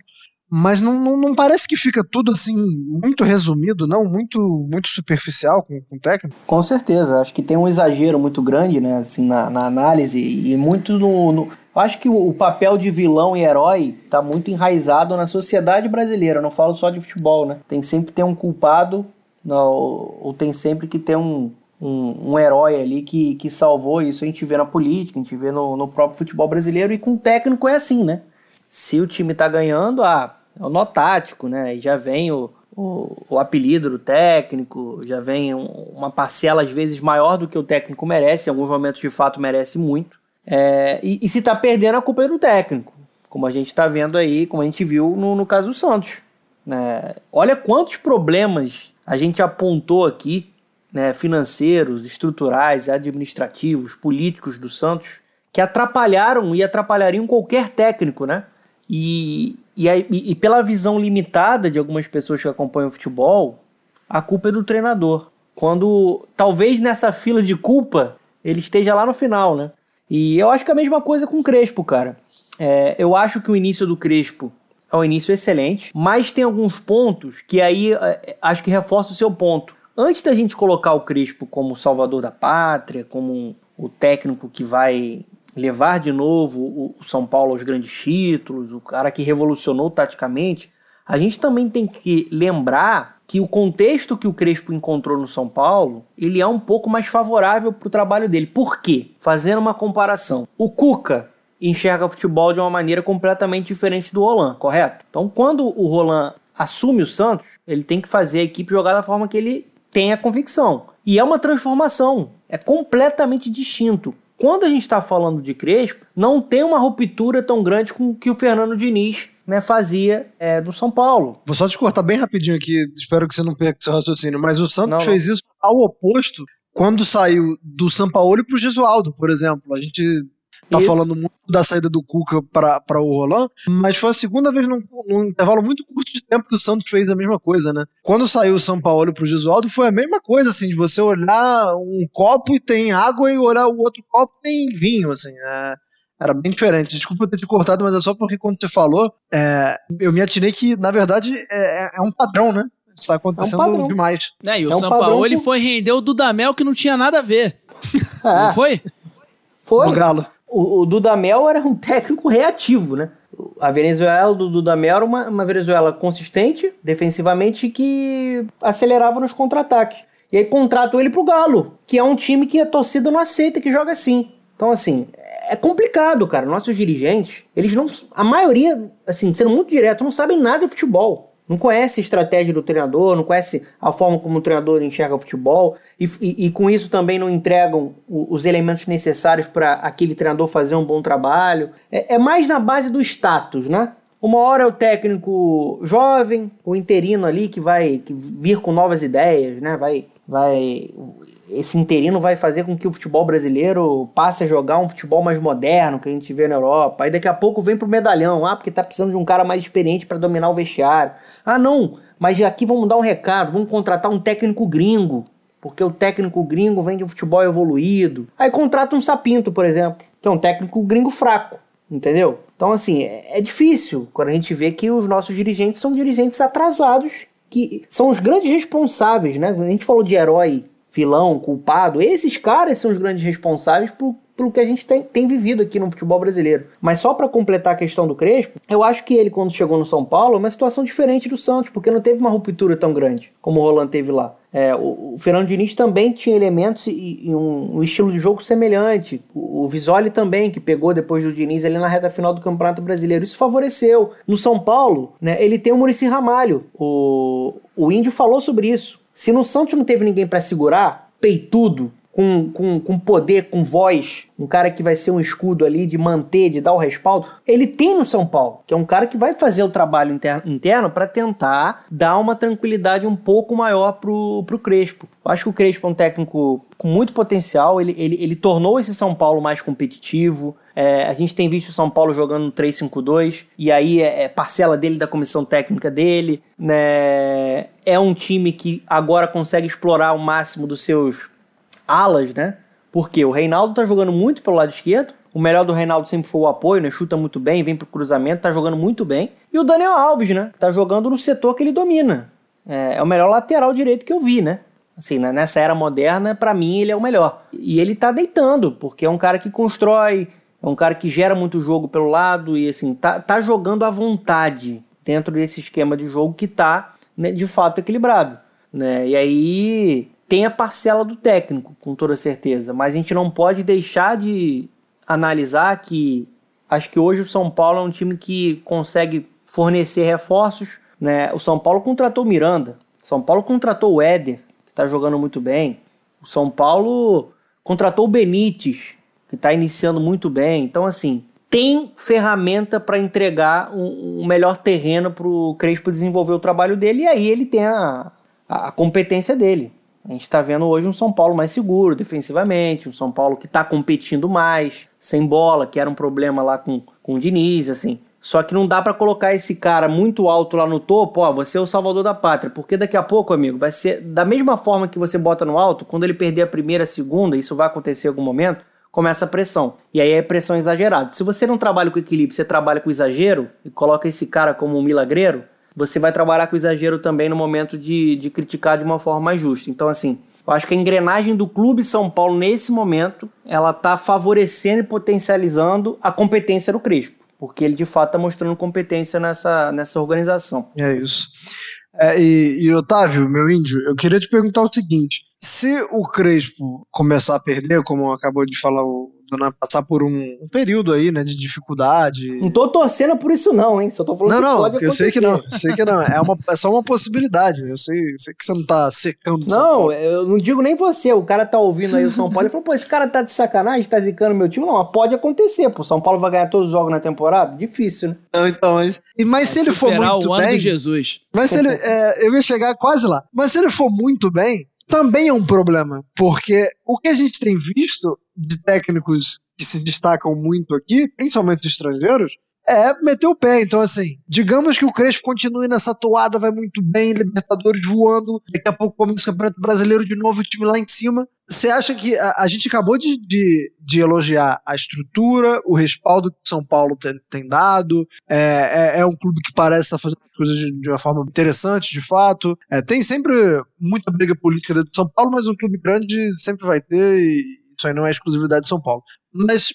mas não, não, não, parece que fica tudo assim muito resumido, não? Muito muito superficial com, com o técnico? Com certeza, acho que tem um exagero muito grande, né, assim, na, na análise e muito no, no... Acho que o, papel de vilão e herói está muito enraizado na sociedade brasileira. Eu não falo só de futebol, né? Tem sempre ter um culpado, ou tem sempre que ter um, um, um, herói ali que, que salvou isso. A gente vê na política, a gente vê no, no próprio futebol brasileiro e com o técnico é assim, né? Se o time tá ganhando, ah, é o nó tático, né? E já vem o, o, o apelido do técnico, já vem um, uma parcela às vezes maior do que o técnico merece, em alguns momentos de fato merece muito. É, e, e, se tá perdendo, a culpa é do técnico, como a gente tá vendo aí, como a gente viu no, no caso do Santos. Né? Olha quantos problemas a gente apontou aqui, né, financeiros, estruturais, administrativos, políticos do Santos, que atrapalharam e atrapalhariam qualquer técnico, né? E, e, e, pela visão limitada de algumas pessoas que acompanham o futebol, a culpa é do treinador. Quando talvez nessa fila de culpa ele esteja lá no final, né? E eu acho que é a mesma coisa com o Crespo, cara. É, eu acho que o início do Crespo é um início excelente, mas tem alguns pontos que aí é, acho que reforça o seu ponto. Antes da gente colocar o Crespo como salvador da pátria, como o técnico que vai levar de novo o São Paulo aos grandes títulos, o cara que revolucionou taticamente, a gente também tem que lembrar que o contexto que o Crespo encontrou no São Paulo, ele é um pouco mais favorável para o trabalho dele. Por quê? Fazendo uma comparação. O Cuca enxerga o futebol de uma maneira completamente diferente do Roland, correto? Então, quando o Roland assume o Santos, ele tem que fazer a equipe jogar da forma que ele tem a convicção. E é uma transformação, é completamente distinto. Quando a gente está falando de Crespo, não tem uma ruptura tão grande com o que o Fernando Diniz né, fazia é, do São Paulo. Vou só te cortar bem rapidinho aqui, espero que você não perca seu raciocínio, mas o Santos não, fez não. isso ao oposto quando saiu do São Paulo para o Gesualdo, por exemplo. A gente tá Isso. falando muito da saída do Cuca para o Roland, mas foi a segunda vez num, num, intervalo muito curto de tempo que o Santos fez a mesma coisa, né? Quando saiu o São Paulo pro Gesualdo, foi a mesma coisa, assim, de você olhar um copo e tem água e olhar o outro copo e tem vinho, assim, é, era bem diferente. Desculpa ter te cortado, mas é só porque quando você falou, é, eu me atinei que, na verdade, é, é, é um padrão, né? Está acontecendo é um demais. É, e o é um São Paulo ele foi render o Dudamel que não tinha nada a ver. Não foi? Foi. O Galo o, o Dudamel era um técnico reativo, né? A Venezuela do Dudamel era uma, uma Venezuela consistente, defensivamente, que acelerava nos contra-ataques. E aí contratou ele pro Galo, que é um time que a torcida não aceita que joga assim. Então, assim, é complicado, cara. Nossos dirigentes, eles não. A maioria, assim, sendo muito direto, não sabem nada de futebol não conhece a estratégia do treinador, não conhece a forma como o treinador enxerga o futebol e, e, e com isso também não entregam os elementos necessários para aquele treinador fazer um bom trabalho. É, é, mais na base do status, né? Uma hora é o técnico jovem, o interino ali que vai que vir com novas ideias, né? Vai, vai esse interino vai fazer com que o futebol brasileiro passe a jogar um futebol mais moderno que a gente vê na Europa. Aí daqui a pouco vem pro medalhão, ah, porque tá precisando de um cara mais experiente para dominar o vestiário. Ah, não, mas aqui vamos dar um recado, vamos contratar um técnico gringo, porque o técnico gringo vem de um futebol evoluído. Aí contrata um Sapinto, por exemplo, que é um técnico gringo fraco, entendeu? Então, assim, é, é difícil quando a gente vê que os nossos dirigentes são dirigentes atrasados, que são os grandes responsáveis, né? A gente falou de herói vilão, culpado. Esses caras são os grandes responsáveis por, pelo que a gente tem, tem vivido aqui no futebol brasileiro. Mas só para completar a questão do Crespo, eu acho que ele, quando chegou no São Paulo, é uma situação diferente do Santos, porque não teve uma ruptura tão grande como o Roland teve lá. É, o, o, Fernando Diniz também tinha elementos e, e um, um, estilo de jogo semelhante. O, o, Visoli também, que pegou depois do Diniz ali na reta final do Campeonato Brasileiro. Isso favoreceu. No São Paulo, né, ele tem o Murici Ramalho. O, o Índio falou sobre isso. Se no Santos não teve ninguém para segurar, peitudo, com, com, com poder, com voz, um cara que vai ser um escudo ali de manter, de dar o respaldo, ele tem no São Paulo, que é um cara que vai fazer o trabalho interno, interno para tentar dar uma tranquilidade um pouco maior pro, pro Crespo. Eu acho que o Crespo é um técnico com muito potencial, ele, ele, ele tornou esse São Paulo mais competitivo. É, a gente tem visto o São Paulo jogando no 3-5-2, e aí é, é, parcela dele da comissão técnica dele. Né? É um time que agora consegue explorar o máximo dos seus alas, né? Porque o Reinaldo tá jogando muito pelo lado esquerdo. O melhor do Reinaldo sempre foi o apoio, né? Chuta muito bem, vem pro cruzamento, tá jogando muito bem. E o Daniel Alves, né? Tá jogando no setor que ele domina. É, é o melhor lateral direito que eu vi, né? Assim, né, nessa era moderna, para mim ele é o melhor. E ele tá deitando, porque é um cara que constrói, é um cara que gera muito jogo pelo lado e assim, tá, tá jogando à vontade dentro desse esquema de jogo que tá né, de fato equilibrado. Né? E aí tem a parcela do técnico, com toda certeza, mas a gente não pode deixar de analisar que acho que hoje o São Paulo é um time que consegue fornecer reforços. Né? O São Paulo contratou o Miranda, São Paulo contratou o Éder, está jogando muito bem. O São Paulo contratou o Benítez, que está iniciando muito bem. Então, assim, tem ferramenta para entregar um, um, melhor terreno para o Crespo desenvolver o trabalho dele, e aí ele tem a, a, competência dele. A gente está vendo hoje um São Paulo mais seguro defensivamente, um São Paulo que está competindo mais, sem bola, que era um problema lá com, com o Diniz, assim. Só que não dá para colocar esse cara muito alto lá no topo, ó, você é o salvador da pátria, porque daqui a pouco, amigo, vai ser da mesma forma que você bota no alto, quando ele perder a primeira, a segunda, isso vai acontecer em algum momento, começa a pressão. E aí é pressão exagerada. Se você não trabalha com equilíbrio, você trabalha com exagero e coloca esse cara como um milagreiro, você vai trabalhar com exagero também no momento de, de criticar de uma forma mais justa. Então, assim, eu acho que a engrenagem do Clube São Paulo nesse momento, ela tá favorecendo e potencializando a competência do Crespo porque ele de fato está mostrando competência nessa, nessa organização. É isso. É, e, e, Otávio, meu índio, eu queria te perguntar o seguinte: se o Crespo começar a perder, como acabou de falar o Dona, passar por um, um, período aí, né, de dificuldade. Não tô torcendo por isso não, hein? Só tô falando não, que não, pode eu sei que não, sei que não. É, uma, é só uma possibilidade. Eu sei, sei que você não tá secando. Não, eu não digo nem você. O cara tá ouvindo aí o São Paulo e falou, pô, esse cara tá de sacanagem, tá zicando meu time. Não, pode acontecer, pô. São Paulo vai ganhar todos os jogos na temporada? Difícil, né? Não, então, mas, mas se ele for muito o bem... ano de Jesus. Mas se ele... É, eu ia chegar quase lá. Mas se ele for muito bem, também é um problema. Porque o que a gente tem visto de técnicos que se destacam muito aqui, principalmente os estrangeiros, é meter o pé. Então, assim, digamos que o Crespo continue nessa toada, vai muito bem, Libertadores voando, daqui a pouco começa o Campeonato Brasileiro de novo, o time lá em cima. Você acha que a, a gente acabou de, de, de, elogiar a estrutura, o respaldo que São Paulo tem, tem dado, é, é, é, um clube que parece estar fazendo coisas de, de, uma forma interessante, de fato. É, tem sempre muita briga política dentro de São Paulo, mas um clube grande sempre vai ter, e isso aí não é exclusividade de São Paulo. Mas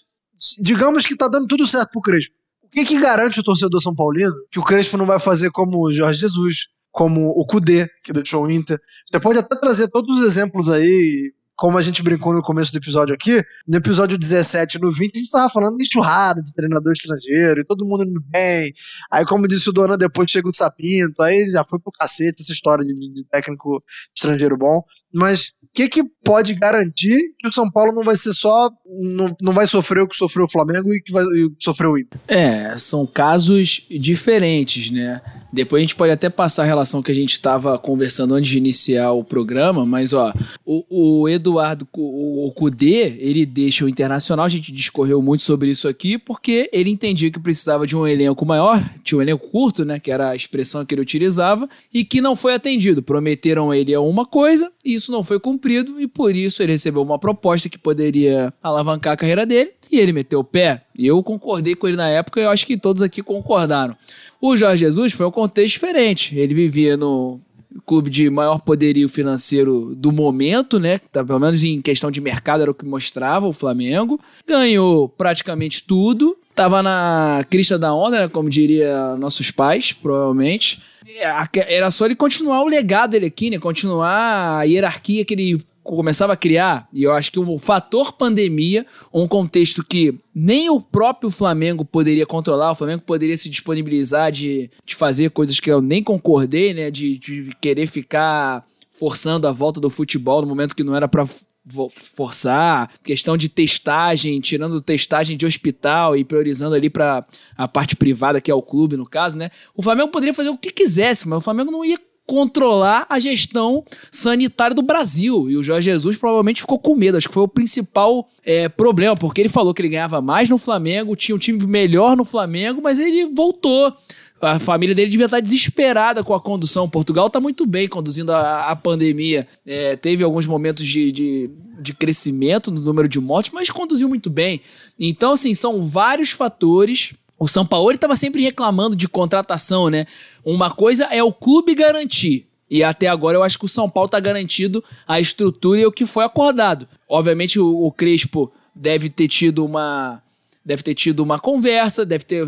digamos que tá dando tudo certo pro Crespo. O que, garante o torcedor São Paulino que o Crespo não vai fazer como o Jorge Jesus, como o Cudê, que deixou o Inter? Você pode até trazer todos os exemplos aí, como a gente brincou no começo do episódio aqui, no episódio 17 no 20, a gente tava falando de churrada, de treinador estrangeiro, e todo mundo indo bem. Aí, como disse o Dona, depois chega o Sapinto, aí já foi pro cacete essa história de, de técnico estrangeiro bom. Mas o que, que pode garantir que o São Paulo não vai ser só. Não, não vai sofrer o que sofreu o Flamengo e que vai e sofreu o Inter? É, são casos diferentes, né? Depois a gente pode até passar a relação que a gente estava conversando antes de iniciar o programa, mas ó, o, o Eduardo, o, Cudê, ele deixa o Internacional, a gente discorreu muito sobre isso aqui, porque ele entendia que precisava de um elenco maior, tinha um elenco curto, né, que era a expressão que ele utilizava, e que não foi atendido. Prometeram ele uma coisa, e isso não foi cumprido, e por isso ele recebeu uma proposta que poderia alavancar a carreira dele, e ele meteu o pé. E eu concordei com ele na época, e eu acho que todos aqui concordaram. O Jorge Jesus foi um contexto diferente. Ele vivia no clube de maior poderio financeiro do momento, né? Tá, pelo menos em questão de mercado era o que mostrava o Flamengo. Ganhou praticamente tudo. Tava na crista da onda, né? como diria nossos pais, provavelmente. Era só ele continuar o legado dele aqui, né? Continuar a hierarquia que ele começava a criar, e eu acho que o fator pandemia, um contexto que nem o próprio Flamengo poderia controlar, o Flamengo poderia se disponibilizar de, de fazer coisas que eu nem concordei, né? De, de querer ficar forçando a volta do futebol no momento que não era para forçar, questão de testagem, tirando testagem de hospital e priorizando ali para a parte privada, que é o clube, no caso, né? O Flamengo poderia fazer o que quisesse, mas o Flamengo não ia controlar a gestão sanitária do Brasil. E o Jorge Jesus provavelmente ficou com medo. Acho que foi o principal é, problema, porque ele falou que ele ganhava mais no Flamengo, tinha um time melhor no Flamengo, mas ele voltou a família dele devia estar desesperada com a condução. Portugal está muito bem conduzindo a, a pandemia. É, teve alguns momentos de, de, de, crescimento no número de mortes, mas conduziu muito bem. Então, assim, são vários fatores. O São Paulo estava sempre reclamando de contratação, né? Uma coisa é o clube garantir. E até agora eu acho que o São Paulo está garantido a estrutura e o que foi acordado. Obviamente o, o Crespo deve ter tido uma deve ter tido uma conversa, deve ter,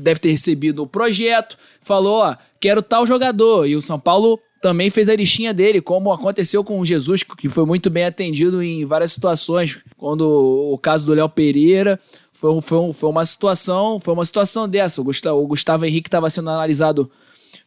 deve ter recebido o projeto, falou, ó, quero tal jogador. E o São Paulo também fez a listinha dele, como aconteceu com o Jesus, que foi muito bem atendido em várias situações. Quando o caso do Léo Pereira foi, foi, foi uma situação, foi uma situação dessa. O Gustavo, o Gustavo Henrique estava sendo analisado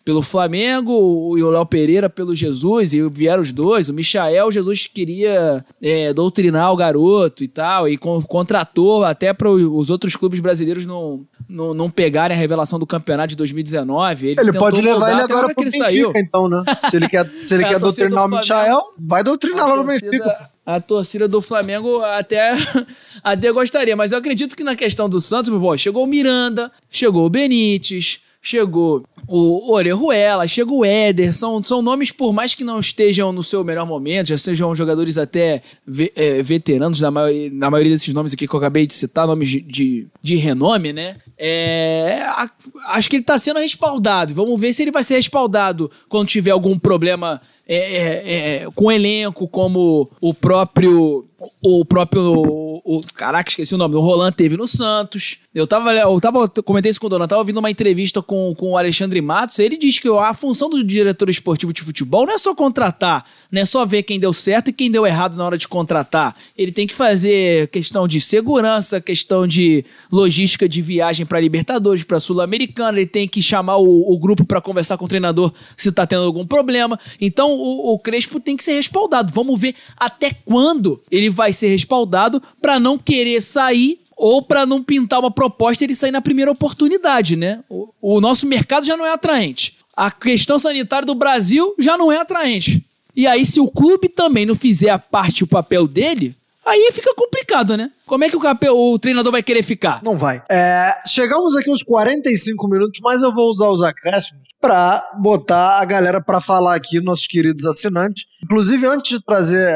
pelo Flamengo e o Léo Pereira pelo Jesus, e vieram os dois. O Michael, Jesus queria é, doutrinar o garoto e tal, e contratou até para os outros clubes brasileiros não, não, não pegarem a revelação do campeonato de 2019. Ele, ele pode levar ele agora pro Benfica, saiu. então, né? Se ele quer, se ele quer doutrinar o Michael, vai doutrinar lá no Benfica. A torcida do Flamengo até, até gostaria, mas eu acredito que na questão do Santos, pô, chegou o Miranda, chegou o Benítez, chegou o Orejuela, chega o Éder, são, são nomes, por mais que não estejam no seu melhor momento, já sejam jogadores até ve, é, veteranos, na maioria, na maioria desses nomes aqui que eu acabei de citar, nomes de, de, de renome, né? É, a, acho que ele está sendo respaldado. Vamos ver se ele vai ser respaldado quando tiver algum problema é, é, é, com elenco, como o próprio. O próprio. O, caraca, esqueci o nome. O Roland teve no Santos. Eu tava. Eu tava. Comentei isso com o Dona. Eu tava ouvindo uma entrevista com, com o Alexandre Matos. Ele diz que a função do diretor esportivo de futebol não é só contratar, não é só ver quem deu certo e quem deu errado na hora de contratar. Ele tem que fazer questão de segurança, questão de logística de viagem para Libertadores, para Sul-Americana. Ele tem que chamar o, o grupo para conversar com o treinador se tá tendo algum problema. Então, o, o Crespo tem que ser respaldado. Vamos ver até quando ele vai ser respaldado para não querer sair ou para não pintar uma proposta ele sair na primeira oportunidade, né? O, o, nosso mercado já não é atraente. A questão sanitária do Brasil já não é atraente. E aí, se o clube também não fizer a parte, o papel dele, aí fica complicado, né? Como é que o, o treinador vai querer ficar? Não vai. É, chegamos aqui aos 45 minutos, mas eu vou usar os acréscimos para botar a galera para falar aqui, nossos queridos assinantes. Inclusive, antes de trazer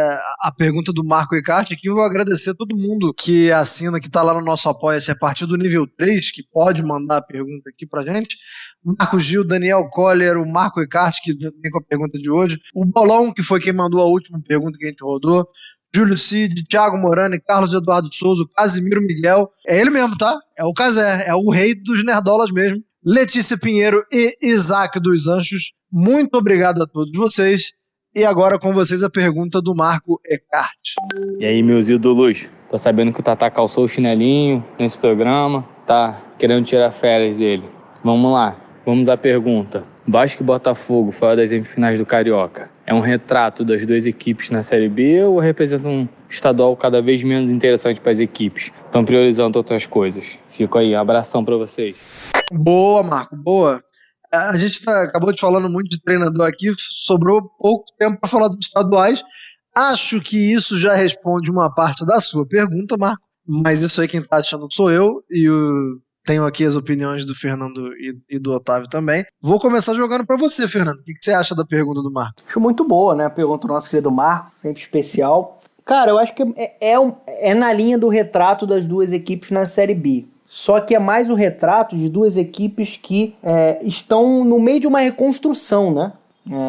a pergunta do Marco Icarte aqui, eu vou agradecer a todo mundo que assina, que está lá no nosso Apoia-se a partir do nível 3, que pode mandar a pergunta aqui pra gente. Marco Gil, Daniel Coller, o Marco Icarte, que vem com a pergunta de hoje. O Bolão, que foi quem mandou a última pergunta que a gente rodou. Júlio Cid, Thiago Morani, Carlos Eduardo Souza, Casimiro Miguel. É ele mesmo, tá? É o Casé, é o rei dos nerdolas mesmo. Letícia Pinheiro e Isaac dos Anjos. Muito obrigado a todos vocês. E agora com vocês a pergunta do Marco Eckhart. E aí, meus ídolos? Tô sabendo que o Tata calçou o chinelinho nesse programa, tá querendo tirar férias dele. Vamos lá, vamos à pergunta. Vasco e Botafogo, fora das semifinais do Carioca, é um retrato das duas equipes na Série B ou representa um estadual cada vez menos interessante para as equipes? Estão priorizando outras coisas. Fico aí, um abração para vocês. Boa, Marco, boa. A gente tá, acabou de falando muito de treinador aqui, sobrou pouco tempo para falar dos estaduais. Acho que isso já responde uma parte da sua pergunta, Marco, mas isso aí quem tá achando sou eu e o, tenho aqui as opiniões do Fernando e, e do Otávio também. Vou começar jogando para você, Fernando. O que, que, você acha da pergunta do Marco? Acho muito boa, né? A pergunta do nosso querido Marco, sempre especial. Cara, eu acho que é, é, um, é na linha do retrato das duas equipes na Série B. Só que é mais o retrato de duas equipes que é, estão no meio de uma reconstrução, né?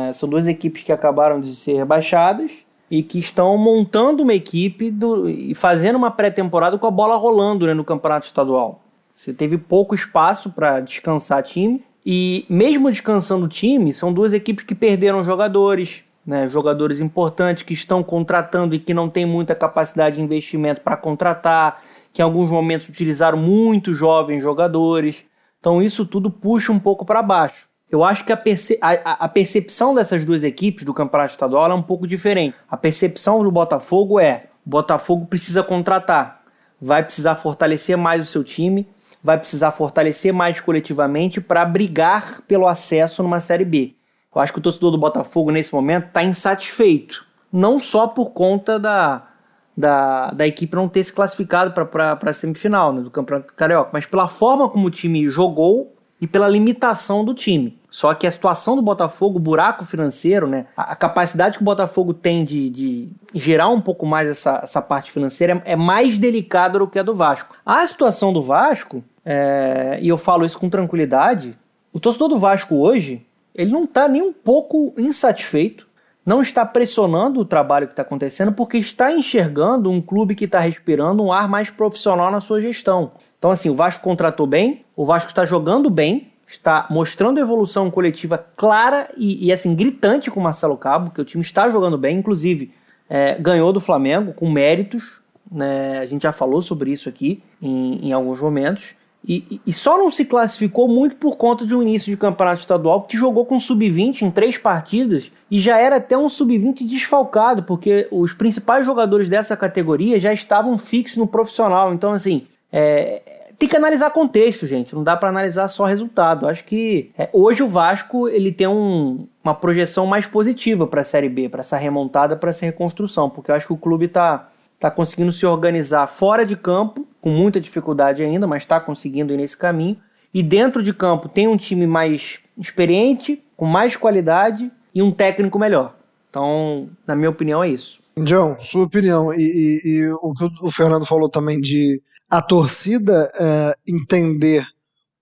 É, são duas equipes que acabaram de ser rebaixadas e que estão montando uma equipe do, e fazendo uma pré-temporada com a bola rolando né, no campeonato estadual. Você teve pouco espaço para descansar time e mesmo descansando time, são duas equipes que perderam jogadores, né, jogadores importantes que estão contratando e que não têm muita capacidade de investimento para contratar que em alguns momentos utilizaram muitos jovens jogadores. Então isso tudo puxa um pouco para baixo. Eu acho que a, perce a, a, percepção dessas duas equipes do campeonato estadual é um pouco diferente. A percepção do Botafogo é: o Botafogo precisa contratar, vai precisar fortalecer mais o seu time, vai precisar fortalecer mais coletivamente para brigar pelo acesso numa Série B. Eu acho que o torcedor do Botafogo nesse momento está insatisfeito, não só por conta da, da, da equipe não ter se classificado para a semifinal né, do Campeonato Carioca, mas pela forma como o time jogou e pela limitação do time. Só que a situação do Botafogo, o buraco financeiro, né? A, capacidade que o Botafogo tem de, de gerar um pouco mais essa, essa parte financeira é, é mais delicada do que a do Vasco. A situação do Vasco, é, e eu falo isso com tranquilidade, o torcedor do Vasco hoje, ele não está nem um pouco insatisfeito, não está pressionando o trabalho que está acontecendo, porque está enxergando um clube que está respirando um ar mais profissional na sua gestão. Então, assim, o Vasco contratou bem, o Vasco está jogando bem, está mostrando evolução coletiva clara e, e, assim gritante com o Marcelo Cabo, que o time está jogando bem, inclusive é, ganhou do Flamengo com méritos, né? A gente já falou sobre isso aqui em, em alguns momentos. E, e, só não se classificou muito por conta de um início de campeonato estadual que jogou com sub-20 em três partidas e já era até um sub-20 desfalcado, porque os principais jogadores dessa categoria já estavam fixos no profissional. Então, assim, é, tem que analisar contexto, gente. Não dá para analisar só resultado. Acho que é, hoje o Vasco ele tem um, uma projeção mais positiva para a Série B, para essa remontada, para essa reconstrução, porque eu acho que o clube está tá conseguindo se organizar fora de campo, com muita dificuldade ainda, mas está conseguindo ir nesse caminho. E dentro de campo tem um time mais experiente, com mais qualidade e um técnico melhor. Então, na minha opinião, é isso. John, sua opinião. E, e, e o que o Fernando falou também de a torcida é, entender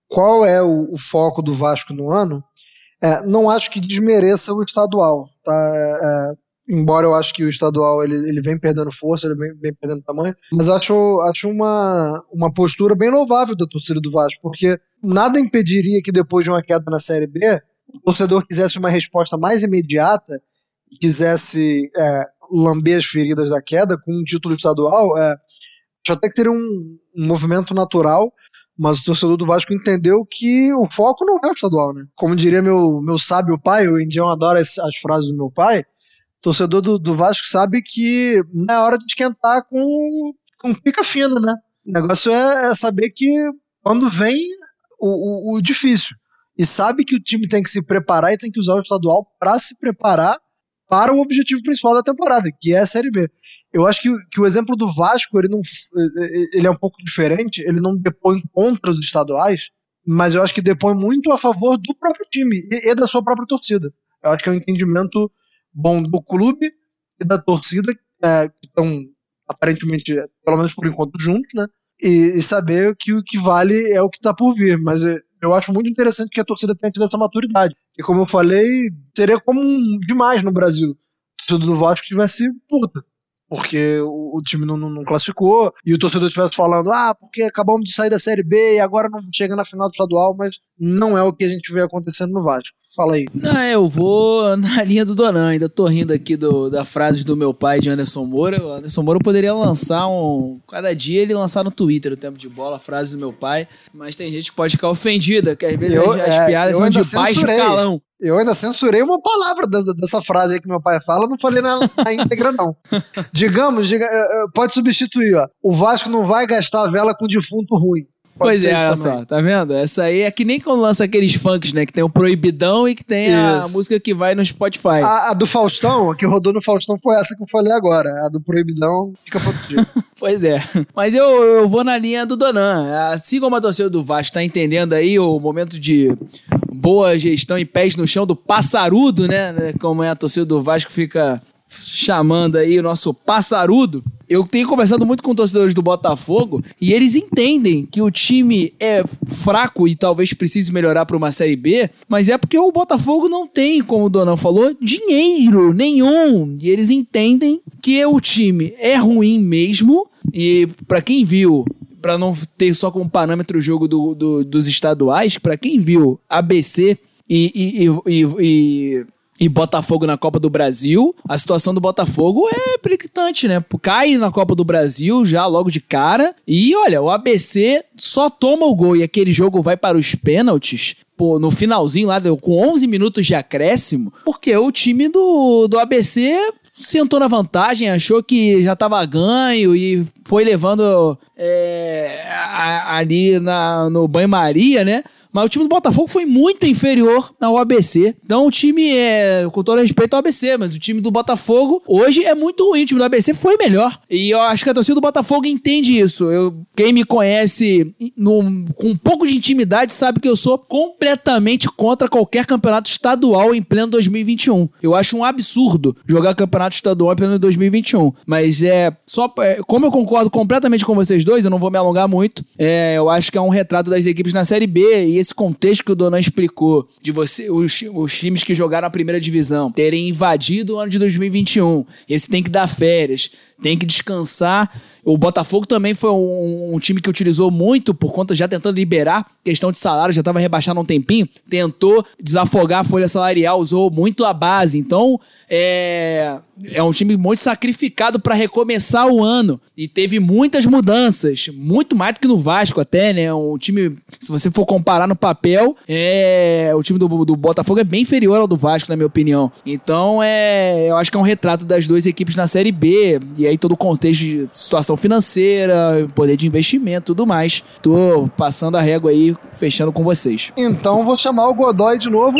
qual é o, o, foco do Vasco no ano, é, não acho que desmereça o estadual. Tá? É, embora eu acho que o estadual ele, ele vem perdendo força, ele vem, vem perdendo tamanho, mas acho, acho uma, uma postura bem louvável da torcida do Vasco, porque nada impediria que depois de uma queda na Série B, o torcedor quisesse uma resposta mais imediata, quisesse é, lamber as feridas da queda com um título estadual, é, acho até que seria um, um movimento natural, mas o torcedor do Vasco entendeu que o foco não é o estadual, né? Como diria meu, meu sábio pai, o Indião adora as, as frases do meu pai, torcedor do, do Vasco sabe que não é hora de esquentar com, com pica fina, né? O negócio é, é saber que quando vem o, o, o, difícil. E sabe que o time tem que se preparar e tem que usar o estadual para se preparar para o objetivo principal da temporada, que é a Série B. Eu acho que, que o exemplo do Vasco ele não ele é um pouco diferente, ele não depõe contra os estaduais, mas eu acho que depõe muito a favor do próprio time e, e da sua própria torcida. Eu acho que é um entendimento bom do clube e da torcida, é, que estão aparentemente, pelo menos por enquanto, juntos, né? E, e, saber que o que vale é o que está por vir. Mas é, eu acho muito interessante que a torcida tenha tido essa maturidade. E como eu falei, seria comum demais no Brasil. Se do Vasco tivesse puta porque o, time não, não, não, classificou, e o torcedor estivesse falando, ah, porque acabamos de sair da Série B e agora não chega na final do estadual, mas não é o que a gente vê acontecendo no Vasco. Fala aí. Não, eu vou na linha do Donan. Ainda tô rindo aqui do, da frase do meu pai de Anderson Moura. O Anderson Moura poderia lançar um. Cada dia ele lançar no Twitter o tempo de bola, a frase do meu pai. Mas tem gente que pode ficar ofendida, que às vezes eu, as, é, piadas são de baixo calão. Eu ainda censurei uma palavra dessa, dessa frase aí que meu pai fala, não falei na, na íntegra, não. Digamos, diga, eh, eh, pode substituir, ó. O Vasco não vai gastar vela com defunto ruim. Pois é, olha só, tá vendo? Essa aí é que nem quando lança aqueles funks, né? Que tem o Proibidão e que tem Isso. a música que vai no Spotify. A, a, do Faustão, a que rodou no Faustão foi essa que eu falei agora. A do Proibidão fica pra outro dia. pois é. Mas eu, eu vou na linha do Donan. Assim como a torcida do Vasco tá entendendo aí o momento de boa gestão e pés no chão do passarudo, né? Como é a torcida do Vasco fica chamando aí o nosso passarudo. Eu tenho conversado muito com torcedores do Botafogo e eles entendem que o time é fraco e talvez precise melhorar para uma Série B, mas é porque o Botafogo não tem, como o Donão falou, dinheiro nenhum. E eles entendem que o time é ruim mesmo. E para quem viu para não ter só como parâmetro o jogo do, do dos estaduais, para quem viu ABC e, e, e, e e Botafogo na Copa do Brasil, a situação do Botafogo é preocupante, né? Cai na Copa do Brasil já logo de cara. E olha, o ABC só toma o gol e aquele jogo vai para os pênaltis. Pô, no finalzinho lá, com 11 minutos de acréscimo, porque o time do, do ABC sentou na vantagem, achou que já estava ganho e foi levando é, a, ali na, no banho-maria, né? Mas o time do Botafogo foi muito inferior ao ABC. Então o time é, com todo respeito ao ABC, mas o time do Botafogo hoje é muito ruim. O time do ABC foi melhor. E eu acho que a torcida do Botafogo entende isso. Eu, quem me conhece no- com um pouco de intimidade sabe que eu sou completamente contra qualquer campeonato estadual em pleno 2021. Eu acho um absurdo jogar campeonato estadual em pleno 2021. Mas é só. é, como eu concordo completamente com vocês dois, eu não vou me alongar muito. é, eu acho que é um retrato das equipes na Série B esse contexto que o Donan explicou de você, os, os times que jogaram a primeira divisão terem invadido o ano de 2021. Esse tem que dar férias, tem que descansar. O Botafogo também foi um, um time que utilizou muito por conta já tentando liberar questão de salário, já estava rebaixado há um tempinho, tentou desafogar a folha salarial, usou muito a base. Então, é, é um time muito sacrificado para recomeçar o ano e teve muitas mudanças, muito mais do que no Vasco até, né? Um time, se você for comparar no papel, é o time do, do Botafogo é bem inferior ao do Vasco, na minha opinião. Então, é, eu acho que é um retrato das duas equipes na Série B e aí todo o contexto de situação financeira, poder de investimento, tudo mais. Tô passando a régua aí, fechando com vocês. Então vou chamar o Godoy de novo.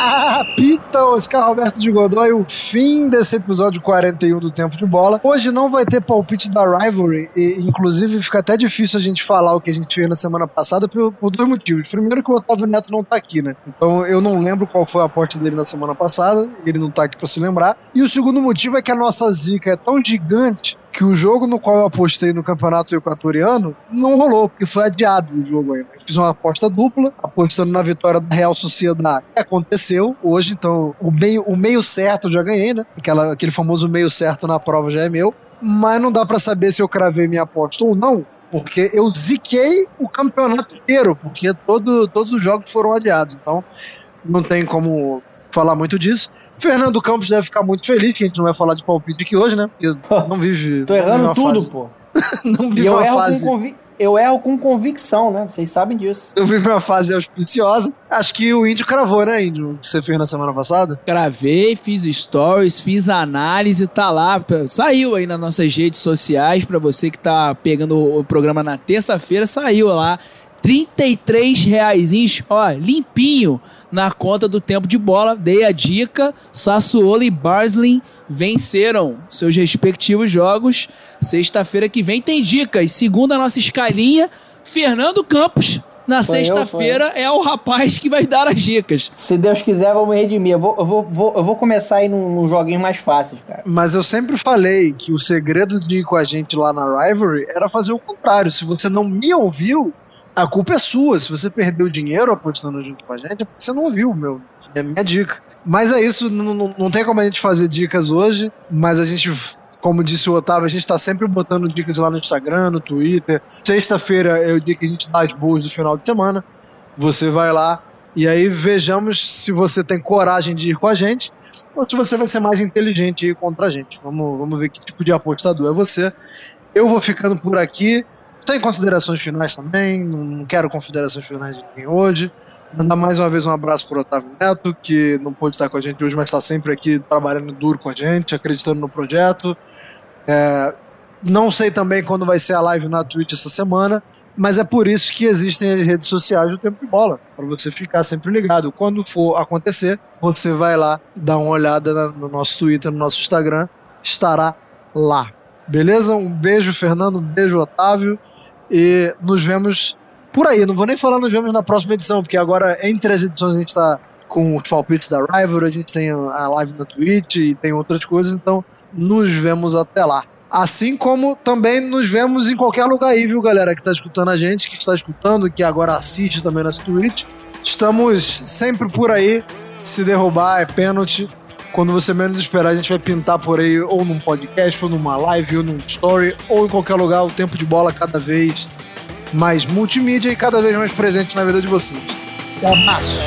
Apita Oscar Roberto de Godoy, o fim desse episódio 41 do Tempo de Bola. Hoje não vai ter palpite da Rivalry, e inclusive fica até difícil a gente falar o que a gente fez na semana passada por, por dois motivos. Primeiro que o Otávio Neto não tá aqui, né? Então eu não lembro qual foi a aposta dele na semana passada, ele não tá aqui pra se lembrar. E o segundo motivo é que a nossa zica é tão gigante que o jogo no qual eu apostei no campeonato equatoriano não rolou, porque foi adiado o jogo ainda. Eu fiz uma aposta dupla, apostando na vitória da Real Sociedade. Aconteceu hoje, então o meio, o meio certo eu já ganhei, né? Aquela, aquele famoso meio certo na prova já é meu. Mas não dá pra saber se eu cravei minha aposta ou não, porque eu ziquei o campeonato inteiro, porque todo, todos os jogos foram adiados. Então não tem como falar muito disso. Fernando Campos deve ficar muito feliz que a gente não vai falar de palpite aqui hoje, né? Porque não vive. Tô errando tudo, fase- pô. Não E vive eu uma erro, fase. com convi- eu erro com convicção, né? Vocês sabem disso. Eu vivo uma fase auspiciosa. Acho que o Índio cravou, né, Índio? O que você fez na semana passada? Gravei, fiz stories, fiz análise, tá lá, saiu aí nas nossas redes sociais pra você que tá pegando o programa na terça-feira, saiu lá. 33 reais, ó, limpinho na conta do tempo de bola. Dei a dica, Sassuolo e Barsley venceram seus respectivos jogos. Sexta-feira que vem tem dicas. Segundo a nossa escalinha, Fernando Campos, na sexta-feira, é o rapaz que vai dar as dicas. Se Deus quiser, vamos redimir. Eu vou, eu vou, vou- eu vou começar aí num, num joguinho mais fáceis, cara. Mas eu sempre falei que o segredo de ir com a gente lá na Rivalry era fazer o contrário. Se você não me ouviu, a culpa é sua. Se você perdeu dinheiro apostando junto com a gente, é você não ouviu, meu. É minha dica. Mas é isso, não, não, não tem como a gente fazer dicas hoje, mas a gente, como disse o Otávio, a gente tá sempre botando dicas lá no Instagram, no Twitter. Sexta-feira é o dia que a gente dá as boas do final de semana. Você vai lá e aí vejamos se você tem coragem de ir com a gente ou se você vai ser mais inteligente e ir contra a gente. Vamos, vamos ver que tipo de apostador é você. Eu vou ficando por aqui. Tem considerações finais também. Não quero considerações finais de ninguém hoje. Mandar mais uma vez um abraço para Otávio Neto, que não pôde estar com a gente hoje, mas está sempre aqui trabalhando duro com a gente, acreditando no projeto. É, não sei também quando vai ser a live na Twitch essa semana, mas é por isso que existem as redes sociais do Tempo de Bola, para você ficar sempre ligado. Quando for acontecer, você vai lá, dá uma olhada no nosso Twitter, no nosso Instagram, estará lá. Beleza? Um beijo, Fernando, um beijo, Otávio, e nos vemos por aí. Não vou nem falar nos vemos na próxima edição, porque agora entre as edições a gente tá com os palpites da Rivalry, a gente tem a live na Twitch e tem outras coisas, então nos vemos até lá. Assim como também nos vemos em qualquer lugar aí, viu, galera, que tá escutando a gente, que está escutando, que agora assiste também na Twitch. Estamos sempre por aí. Se derrubar é pênalti. Quando você menos esperar, a gente vai pintar por aí, ou num podcast, ou numa live, ou num story, ou em qualquer lugar. O tempo de bola cada vez mais multimídia e cada vez mais presente na vida de vocês. Um abraço!